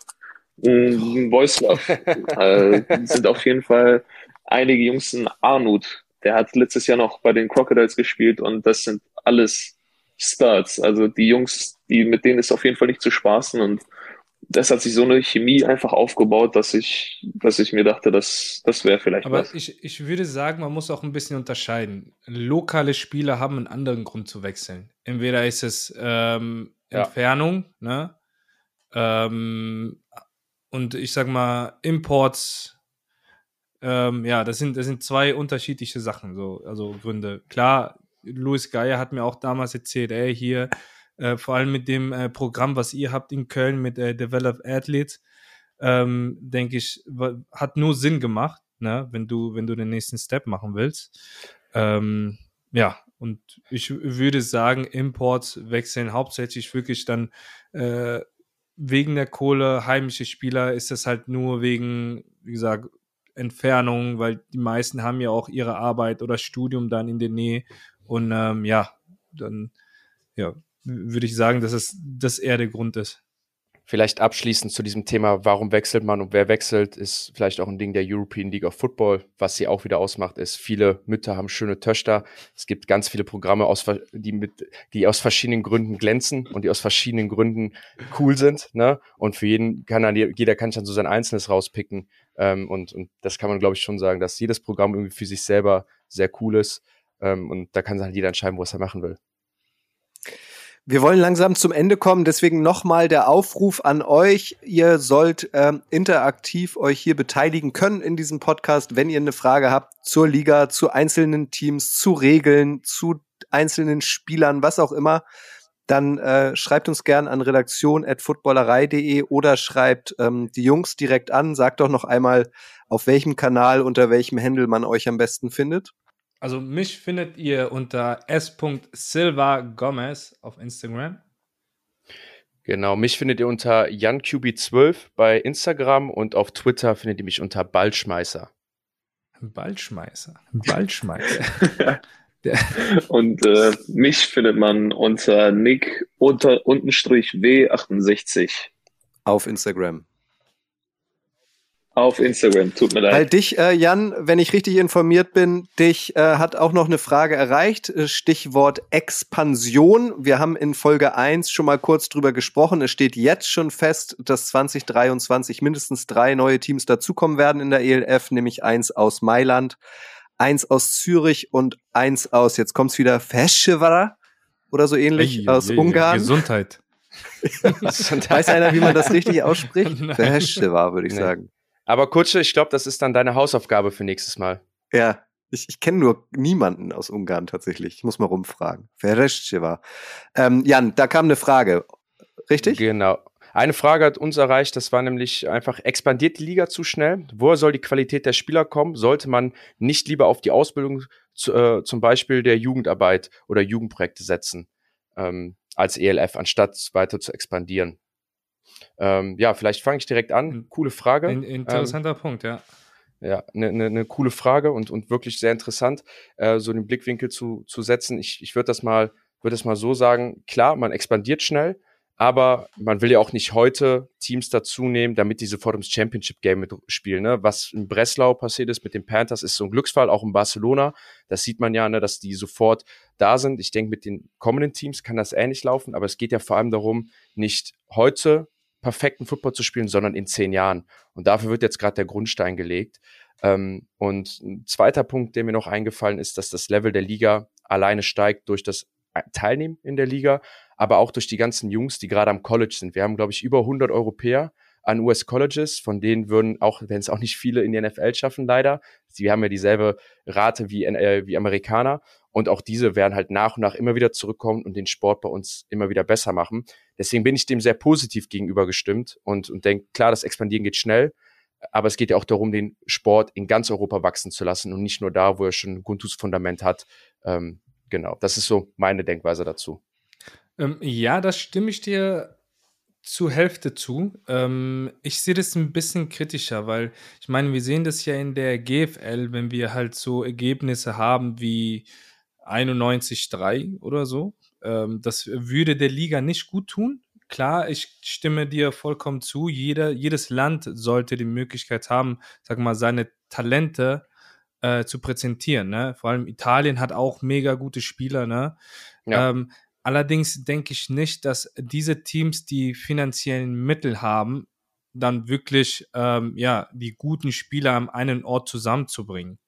ein Voislav. äh, sind auf jeden Fall einige Jungs, ein Arnut, der hat letztes Jahr noch bei den Crocodiles gespielt und das sind alles Starts. Also die Jungs, die, mit denen ist auf jeden Fall nicht zu spaßen und das hat sich so eine Chemie einfach aufgebaut, dass ich, dass ich mir dachte, das, das wäre vielleicht Aber was. Ich, ich würde sagen, man muss auch ein bisschen unterscheiden. Lokale Spieler haben einen anderen Grund zu wechseln. Entweder ist es ähm, Entfernung, ja. ne? Ähm, und ich sag mal, Imports, ähm, ja, das sind, das sind zwei unterschiedliche Sachen, so, also Gründe. Klar, Louis Geier hat mir auch damals erzählt, ey, hier, äh, vor allem mit dem äh, Programm, was ihr habt in Köln mit äh, Develop Athletes, ähm, denke ich, hat nur Sinn gemacht, ne, wenn du, wenn du den nächsten Step machen willst. Ähm, ja, und ich würde sagen, Imports wechseln hauptsächlich wirklich dann äh, wegen der Kohle heimische Spieler ist es halt nur wegen, wie gesagt, Entfernung, weil die meisten haben ja auch ihre Arbeit oder Studium dann in der Nähe. Und ähm, ja, dann ja, würde ich sagen, dass es das eher der Grund ist. Vielleicht abschließend zu diesem Thema, warum wechselt man und wer wechselt, ist vielleicht auch ein Ding der European League of Football. Was sie auch wieder ausmacht, ist, viele Mütter haben schöne Töchter. Es gibt ganz viele Programme, aus, die, mit, die aus verschiedenen Gründen glänzen und die aus verschiedenen Gründen cool sind. Ne? Und für jeden kann dann, jeder kann sich dann so sein Einzelnes rauspicken. Ähm, und, und das kann man, glaube ich, schon sagen, dass jedes Programm irgendwie für sich selber sehr cool ist. Ähm, und da kann sich halt jeder entscheiden, was er machen will. Wir wollen langsam zum Ende kommen, deswegen nochmal der Aufruf an euch. Ihr sollt ähm, interaktiv euch hier beteiligen können in diesem Podcast, wenn ihr eine Frage habt zur Liga, zu einzelnen Teams, zu Regeln, zu einzelnen Spielern, was auch immer. dann äh, schreibt uns gern an redaktion.footballerei.de oder schreibt ähm, die Jungs direkt an. Sagt doch noch einmal, auf welchem Kanal, unter welchem Händel man euch am besten findet. Also mich findet ihr unter s.silvagomez auf Instagram. Genau, mich findet ihr unter JanQB12 bei Instagram und auf Twitter findet ihr mich unter Ballschmeißer. Ballschmeißer. Ballschmeißer. und äh, mich findet man unter Nick unter untenstrich W68. Auf Instagram. Auf Instagram, tut mir leid. Weil dich, äh, Jan, wenn ich richtig informiert bin, dich äh, hat auch noch eine Frage erreicht. Äh, Stichwort Expansion. Wir haben in Folge 1 schon mal kurz drüber gesprochen. Es steht jetzt schon fest, dass 2023 mindestens drei neue Teams dazukommen werden in der ELF, nämlich eins aus Mailand, eins aus Zürich und eins aus, jetzt kommt's wieder, Feschewara oder so ähnlich, ei, aus ei, Ungarn. Gesundheit. Weiß einer, wie man das richtig ausspricht? Feschewara, würde ich nee. sagen. Aber Kutsche, ich glaube, das ist dann deine Hausaufgabe für nächstes Mal. Ja, ich, ich kenne nur niemanden aus Ungarn tatsächlich. Ich muss mal rumfragen. Vereshcheva. Ähm, Jan, da kam eine Frage. Richtig? Genau. Eine Frage hat uns erreicht, das war nämlich einfach, expandiert die Liga zu schnell? Woher soll die Qualität der Spieler kommen? Sollte man nicht lieber auf die Ausbildung zu, äh, zum Beispiel der Jugendarbeit oder Jugendprojekte setzen ähm, als ELF, anstatt weiter zu expandieren? Ähm, ja, vielleicht fange ich direkt an. Coole Frage. Ein interessanter ähm, Punkt, ja. Ja, eine ne, ne coole Frage und, und wirklich sehr interessant, äh, so den Blickwinkel zu, zu setzen. Ich, ich würde das mal, würde das mal so sagen, klar, man expandiert schnell, aber man will ja auch nicht heute Teams dazu nehmen, damit die sofort ins Championship Game mitspielen. Ne? Was in Breslau passiert ist mit den Panthers, ist so ein Glücksfall, auch in Barcelona. Das sieht man ja, ne, dass die sofort da sind. Ich denke, mit den kommenden Teams kann das ähnlich laufen, aber es geht ja vor allem darum, nicht heute perfekten Football zu spielen, sondern in zehn Jahren. Und dafür wird jetzt gerade der Grundstein gelegt. Ähm, und ein zweiter Punkt, der mir noch eingefallen ist, dass das Level der Liga alleine steigt durch das Teilnehmen in der Liga, aber auch durch die ganzen Jungs, die gerade am College sind. Wir haben, glaube ich, über 100 Europäer an US Colleges, von denen würden auch, wenn es auch nicht viele in die NFL schaffen, leider. Sie haben ja dieselbe Rate wie, äh, wie Amerikaner. Und auch diese werden halt nach und nach immer wieder zurückkommen und den Sport bei uns immer wieder besser machen. Deswegen bin ich dem sehr positiv gegenüber gestimmt und, und denke, klar, das Expandieren geht schnell, aber es geht ja auch darum, den Sport in ganz Europa wachsen zu lassen und nicht nur da, wo er schon ein gutes Fundament hat. Ähm, genau, das ist so meine Denkweise dazu. Ähm, ja, das stimme ich dir zur Hälfte zu. Ähm, ich sehe das ein bisschen kritischer, weil ich meine, wir sehen das ja in der GFL, wenn wir halt so Ergebnisse haben wie 91-3 oder so. Ähm, das würde der Liga nicht gut tun. Klar, ich stimme dir vollkommen zu. Jeder, jedes Land sollte die Möglichkeit haben, sag mal, seine Talente äh, zu präsentieren. Ne? Vor allem Italien hat auch mega gute Spieler. Ne? Ja. Ähm, allerdings denke ich nicht, dass diese Teams die finanziellen Mittel haben, dann wirklich ähm, ja die guten Spieler an einen Ort zusammenzubringen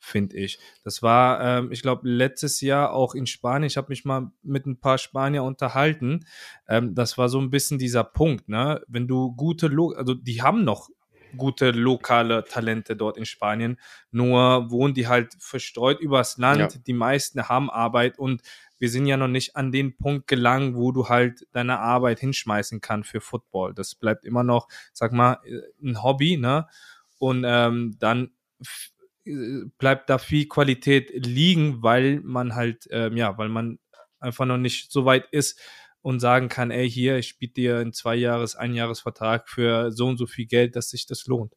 finde ich. Das war, ähm, ich glaube, letztes Jahr auch in Spanien. Ich habe mich mal mit ein paar Spanier unterhalten. Ähm, das war so ein bisschen dieser Punkt, ne? Wenn du gute, Lo also die haben noch gute lokale Talente dort in Spanien, nur wohnen die halt verstreut übers Land. Ja. Die meisten haben Arbeit und wir sind ja noch nicht an den Punkt gelangt, wo du halt deine Arbeit hinschmeißen kannst für Football. Das bleibt immer noch, sag mal, äh, ein Hobby, ne? Und ähm, dann bleibt da viel Qualität liegen, weil man halt, ähm, ja, weil man einfach noch nicht so weit ist und sagen kann, ey, hier, ich biete dir einen zwei Jahres, ein Jahresvertrag für so und so viel Geld, dass sich das lohnt.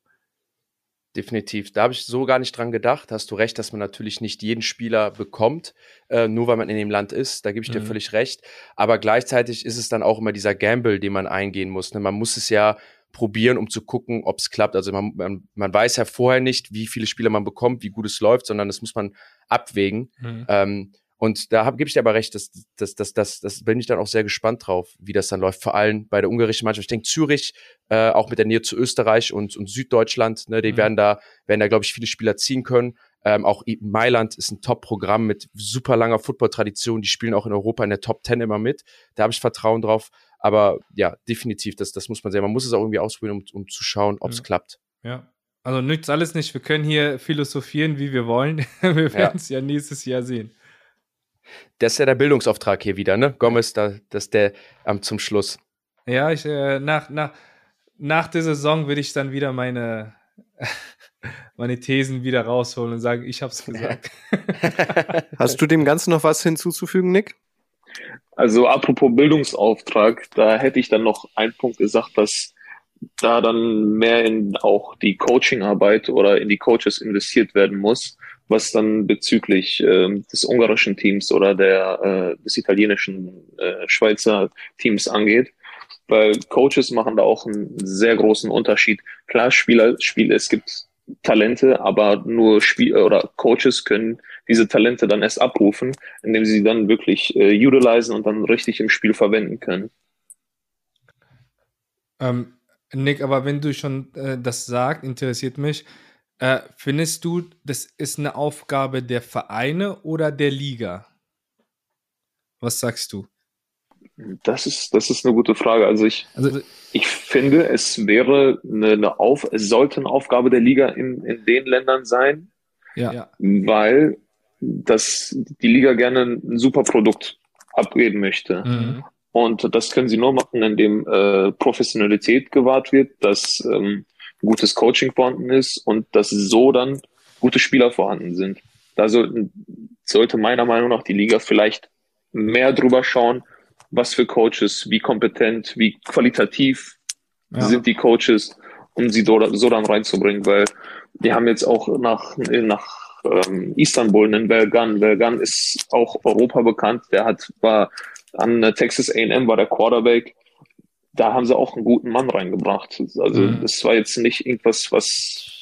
Definitiv. Da habe ich so gar nicht dran gedacht. Hast du recht, dass man natürlich nicht jeden Spieler bekommt, äh, nur weil man in dem Land ist. Da gebe ich mhm. dir völlig recht. Aber gleichzeitig ist es dann auch immer dieser Gamble, den man eingehen muss. Ne? Man muss es ja probieren, um zu gucken, ob es klappt. Also man, man, man weiß ja vorher nicht, wie viele Spieler man bekommt, wie gut es läuft, sondern das muss man abwägen. Mhm. Ähm, und da gebe ich dir aber recht, dass das, das, das, das bin ich dann auch sehr gespannt drauf, wie das dann läuft. Vor allem bei der ungarischen Mannschaft. Ich denke, Zürich, äh, auch mit der Nähe zu Österreich und, und Süddeutschland, ne, die mhm. werden da, werden da, glaube ich, viele Spieler ziehen können. Ähm, auch Mailand ist ein Top-Programm mit super langer Football-Tradition. Die spielen auch in Europa in der Top 10 immer mit. Da habe ich Vertrauen drauf. Aber ja, definitiv, das, das muss man sehen. Man muss es auch irgendwie ausprobieren, um, um zu schauen, ob es ja. klappt. Ja. Also nützt alles nicht. Wir können hier philosophieren, wie wir wollen. wir werden es ja. ja nächstes Jahr sehen. Das ist ja der Bildungsauftrag hier wieder, ne? Gomez, da, das ist der ähm, zum Schluss. Ja, ich, äh, nach, nach, nach der Saison würde ich dann wieder meine, meine Thesen wieder rausholen und sagen, ich habe es gesagt. Hast du dem Ganzen noch was hinzuzufügen, Nick? Also apropos Bildungsauftrag, da hätte ich dann noch einen Punkt gesagt, dass da dann mehr in auch die Coachingarbeit oder in die Coaches investiert werden muss, was dann bezüglich äh, des ungarischen Teams oder der äh, des italienischen äh, Schweizer Teams angeht. Weil Coaches machen da auch einen sehr großen Unterschied. Klar, Spieler, Spiele, es gibt Talente, aber nur Spiel oder Coaches können diese Talente dann erst abrufen, indem sie dann wirklich äh, utilisen und dann richtig im Spiel verwenden können. Ähm, Nick, aber wenn du schon äh, das sagst, interessiert mich, äh, findest du, das ist eine Aufgabe der Vereine oder der Liga? Was sagst du? Das ist, das ist eine gute Frage. Also ich, also, ich finde, es wäre eine, eine Auf, es sollte eine Aufgabe der Liga in, in den Ländern sein, ja. weil das, die Liga gerne ein super Produkt abgeben möchte. Mhm. Und das können sie nur machen, indem äh, Professionalität gewahrt wird, dass ähm, gutes Coaching vorhanden ist und dass so dann gute Spieler vorhanden sind. Da sollten, sollte meiner Meinung nach die Liga vielleicht mehr drüber schauen, was für Coaches, wie kompetent, wie qualitativ ja. sind die Coaches, um sie so, so dann reinzubringen, weil die haben jetzt auch nach, nach ähm, Istanbul einen Belgan. Belgan ist auch Europa bekannt. Der hat, war an Texas A&M war der Quarterback. Da haben sie auch einen guten Mann reingebracht. Also mhm. das war jetzt nicht irgendwas, was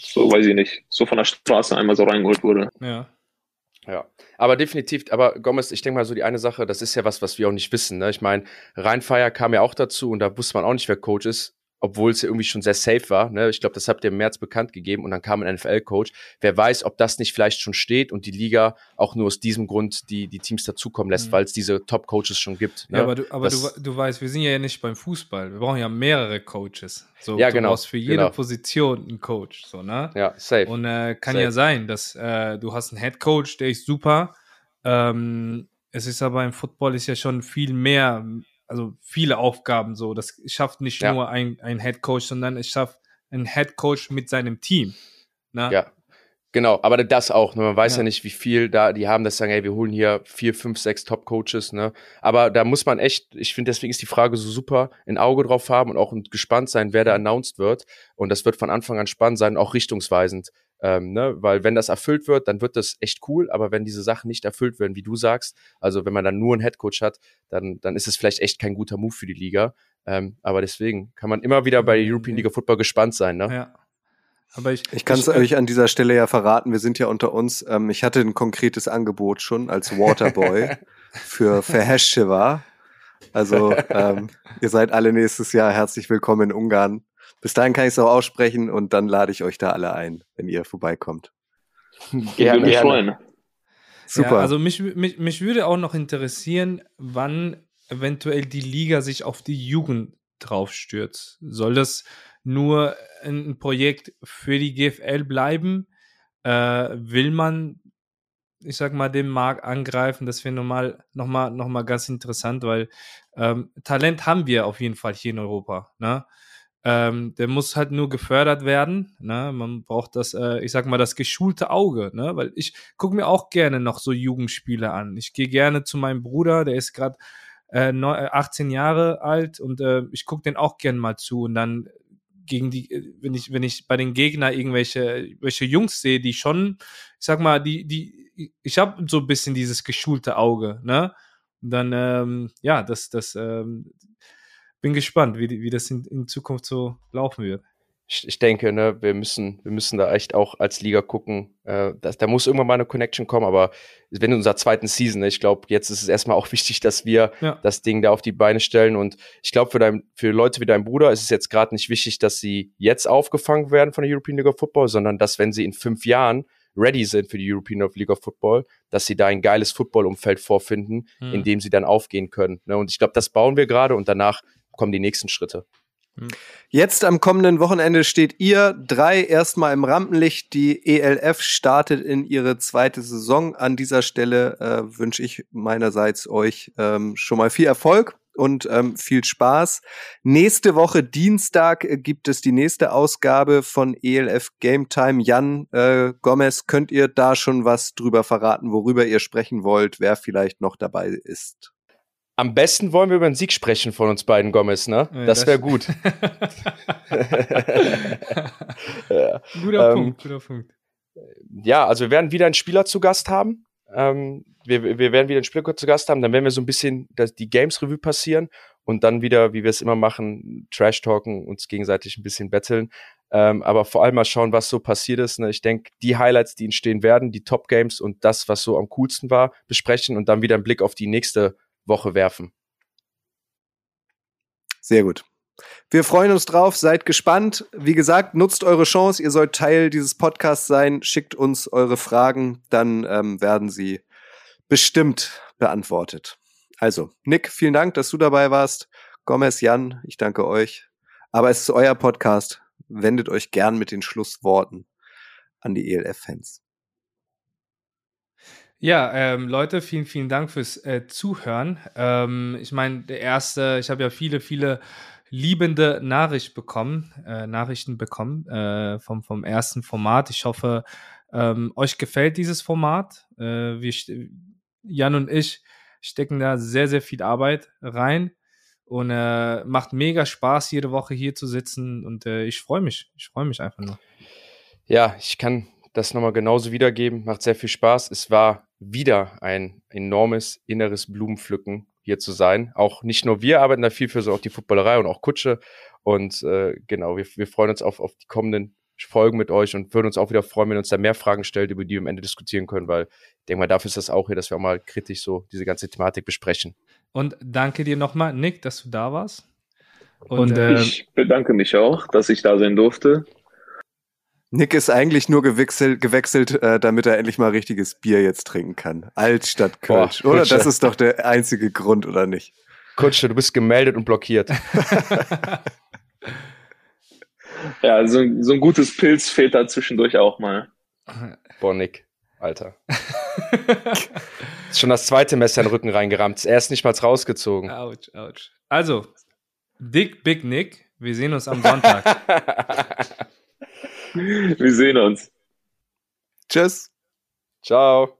so, weiß ich nicht, so von der Straße einmal so reingeholt wurde. Ja. Ja, aber definitiv, aber Gomez, ich denke mal so die eine Sache, das ist ja was, was wir auch nicht wissen. Ne? Ich meine, Rheinfeier kam ja auch dazu und da wusste man auch nicht, wer Coach ist obwohl es ja irgendwie schon sehr safe war. Ne? Ich glaube, das habt ihr im März bekannt gegeben und dann kam ein NFL-Coach. Wer weiß, ob das nicht vielleicht schon steht und die Liga auch nur aus diesem Grund die, die Teams dazukommen lässt, mhm. weil es diese Top-Coaches schon gibt. Ne? Ja, aber, du, aber du, du weißt, wir sind ja nicht beim Fußball. Wir brauchen ja mehrere Coaches. So, ja, genau. Du brauchst für jede genau. Position einen Coach. So, ne? Ja, safe. Und äh, kann safe. ja sein, dass äh, du hast einen Head-Coach, der ist super. Ähm, es ist aber im Football ist ja schon viel mehr also viele Aufgaben so. Das schafft nicht ja. nur ein, ein Head Coach, sondern es schafft ein Head Coach mit seinem Team. Ne? Ja, Genau, aber das auch. Ne? Man weiß ja. ja. nicht, wie viel da die haben, das sagen, ey, wir holen hier vier, fünf, sechs Top-Coaches. Ne? Aber da muss man echt, ich finde, deswegen ist die Frage so super, ein Auge drauf haben und auch gespannt sein, wer da announced wird. Und das wird von Anfang an spannend sein, auch richtungsweisend. Ähm, ne? Weil wenn das erfüllt wird, dann wird das echt cool. Aber wenn diese Sachen nicht erfüllt werden, wie du sagst, also wenn man dann nur einen Headcoach hat, dann, dann ist es vielleicht echt kein guter Move für die Liga. Ähm, aber deswegen kann man immer wieder bei European League Football gespannt sein. Ne? Ja. Aber ich, ich kann es euch an dieser Stelle ja verraten, wir sind ja unter uns. Ähm, ich hatte ein konkretes Angebot schon als Waterboy für Verheschiva. Also ähm, ihr seid alle nächstes Jahr herzlich willkommen in Ungarn. Bis dahin kann ich es auch aussprechen und dann lade ich euch da alle ein, wenn ihr vorbeikommt. Gerne, gerne. Super. Ja, also mich, mich, mich würde auch noch interessieren, wann eventuell die Liga sich auf die Jugend draufstürzt. Soll das nur ein Projekt für die GFL bleiben? Äh, will man, ich sag mal, den Markt angreifen? Das wäre nochmal noch mal, noch mal ganz interessant, weil ähm, Talent haben wir auf jeden Fall hier in Europa. Ne? Ähm, der muss halt nur gefördert werden. Ne? Man braucht das, äh, ich sag mal, das geschulte Auge, ne? Weil ich gucke mir auch gerne noch so Jugendspiele an. Ich gehe gerne zu meinem Bruder, der ist gerade äh, 18 Jahre alt und äh, ich gucke den auch gerne mal zu und dann gegen die, äh, wenn ich, wenn ich bei den Gegner irgendwelche welche Jungs sehe, die schon, ich sag mal, die, die, ich habe so ein bisschen dieses geschulte Auge, ne? Und dann, ähm, ja, das, das, ähm, bin gespannt, wie, wie das in, in Zukunft so laufen wird ich, denke, ne, wir müssen, wir müssen da echt auch als Liga gucken. Äh, dass, da muss irgendwann mal eine Connection kommen, aber wenn in unserer zweiten Season, ne, ich glaube, jetzt ist es erstmal auch wichtig, dass wir ja. das Ding da auf die Beine stellen. Und ich glaube, für, dein, für Leute wie dein Bruder ist es jetzt gerade nicht wichtig, dass sie jetzt aufgefangen werden von der European League of Football, sondern dass, wenn sie in fünf Jahren ready sind für die European League of Football, dass sie da ein geiles Football-Umfeld vorfinden, hm. in dem sie dann aufgehen können. Ne? Und ich glaube, das bauen wir gerade und danach kommen die nächsten Schritte. Jetzt am kommenden Wochenende steht ihr drei erstmal im Rampenlicht. Die ELF startet in ihre zweite Saison. An dieser Stelle äh, wünsche ich meinerseits euch ähm, schon mal viel Erfolg und ähm, viel Spaß. Nächste Woche Dienstag äh, gibt es die nächste Ausgabe von ELF Game Time. Jan äh, Gomez, könnt ihr da schon was drüber verraten, worüber ihr sprechen wollt, wer vielleicht noch dabei ist? Am besten wollen wir über den Sieg sprechen von uns beiden, Gomez, ne? Ja, das wäre gut. ja. Guter ähm, Punkt, guter Punkt. Ja, also wir werden wieder einen Spieler zu Gast haben. Ähm, wir, wir werden wieder einen Spieler zu Gast haben, dann werden wir so ein bisschen das, die Games Revue passieren und dann wieder, wie wir es immer machen, Trash talken, uns gegenseitig ein bisschen betteln. Ähm, aber vor allem mal schauen, was so passiert ist. Ne? Ich denke, die Highlights, die entstehen werden, die Top Games und das, was so am coolsten war, besprechen und dann wieder einen Blick auf die nächste Woche werfen. Sehr gut. Wir freuen uns drauf, seid gespannt. Wie gesagt, nutzt eure Chance. Ihr sollt Teil dieses Podcasts sein. Schickt uns eure Fragen, dann ähm, werden sie bestimmt beantwortet. Also, Nick, vielen Dank, dass du dabei warst. Gomez, Jan, ich danke euch. Aber es ist euer Podcast. Wendet euch gern mit den Schlussworten an die ELF-Fans. Ja, ähm, Leute, vielen, vielen Dank fürs äh, Zuhören. Ähm, ich meine, der erste, ich habe ja viele, viele liebende Nachricht bekommen, äh, Nachrichten bekommen äh, vom, vom ersten Format. Ich hoffe, ähm, euch gefällt dieses Format. Äh, wir, Jan und ich stecken da sehr, sehr viel Arbeit rein und äh, macht mega Spaß, jede Woche hier zu sitzen und äh, ich freue mich. Ich freue mich einfach nur. Ja, ich kann das nochmal genauso wiedergeben. Macht sehr viel Spaß. Es war wieder ein enormes inneres Blumenpflücken hier zu sein. Auch nicht nur wir arbeiten da viel für, sondern auch die Footballerei und auch Kutsche. Und äh, genau, wir, wir freuen uns auf, auf die kommenden Folgen mit euch und würden uns auch wieder freuen, wenn ihr uns da mehr Fragen stellt, über die wir am Ende diskutieren können, weil ich denke mal, dafür ist das auch hier, dass wir auch mal kritisch so diese ganze Thematik besprechen. Und danke dir nochmal, Nick, dass du da warst. Und, und äh, ich bedanke mich auch, dass ich da sein durfte. Nick ist eigentlich nur gewechselt, gewechselt äh, damit er endlich mal richtiges Bier jetzt trinken kann. Alt statt Kölsch. Boah, oder? Das ist doch der einzige Grund, oder nicht? Kutsche, du bist gemeldet und blockiert. ja, so, so ein gutes Pilz fehlt da zwischendurch auch mal. Boah, Nick, Alter. ist schon das zweite Messer in den Rücken reingerammt. Er ist nicht mal rausgezogen. Autsch, ouch. Also, Dick Big Nick, wir sehen uns am Sonntag. Wir sehen uns. Tschüss. Ciao.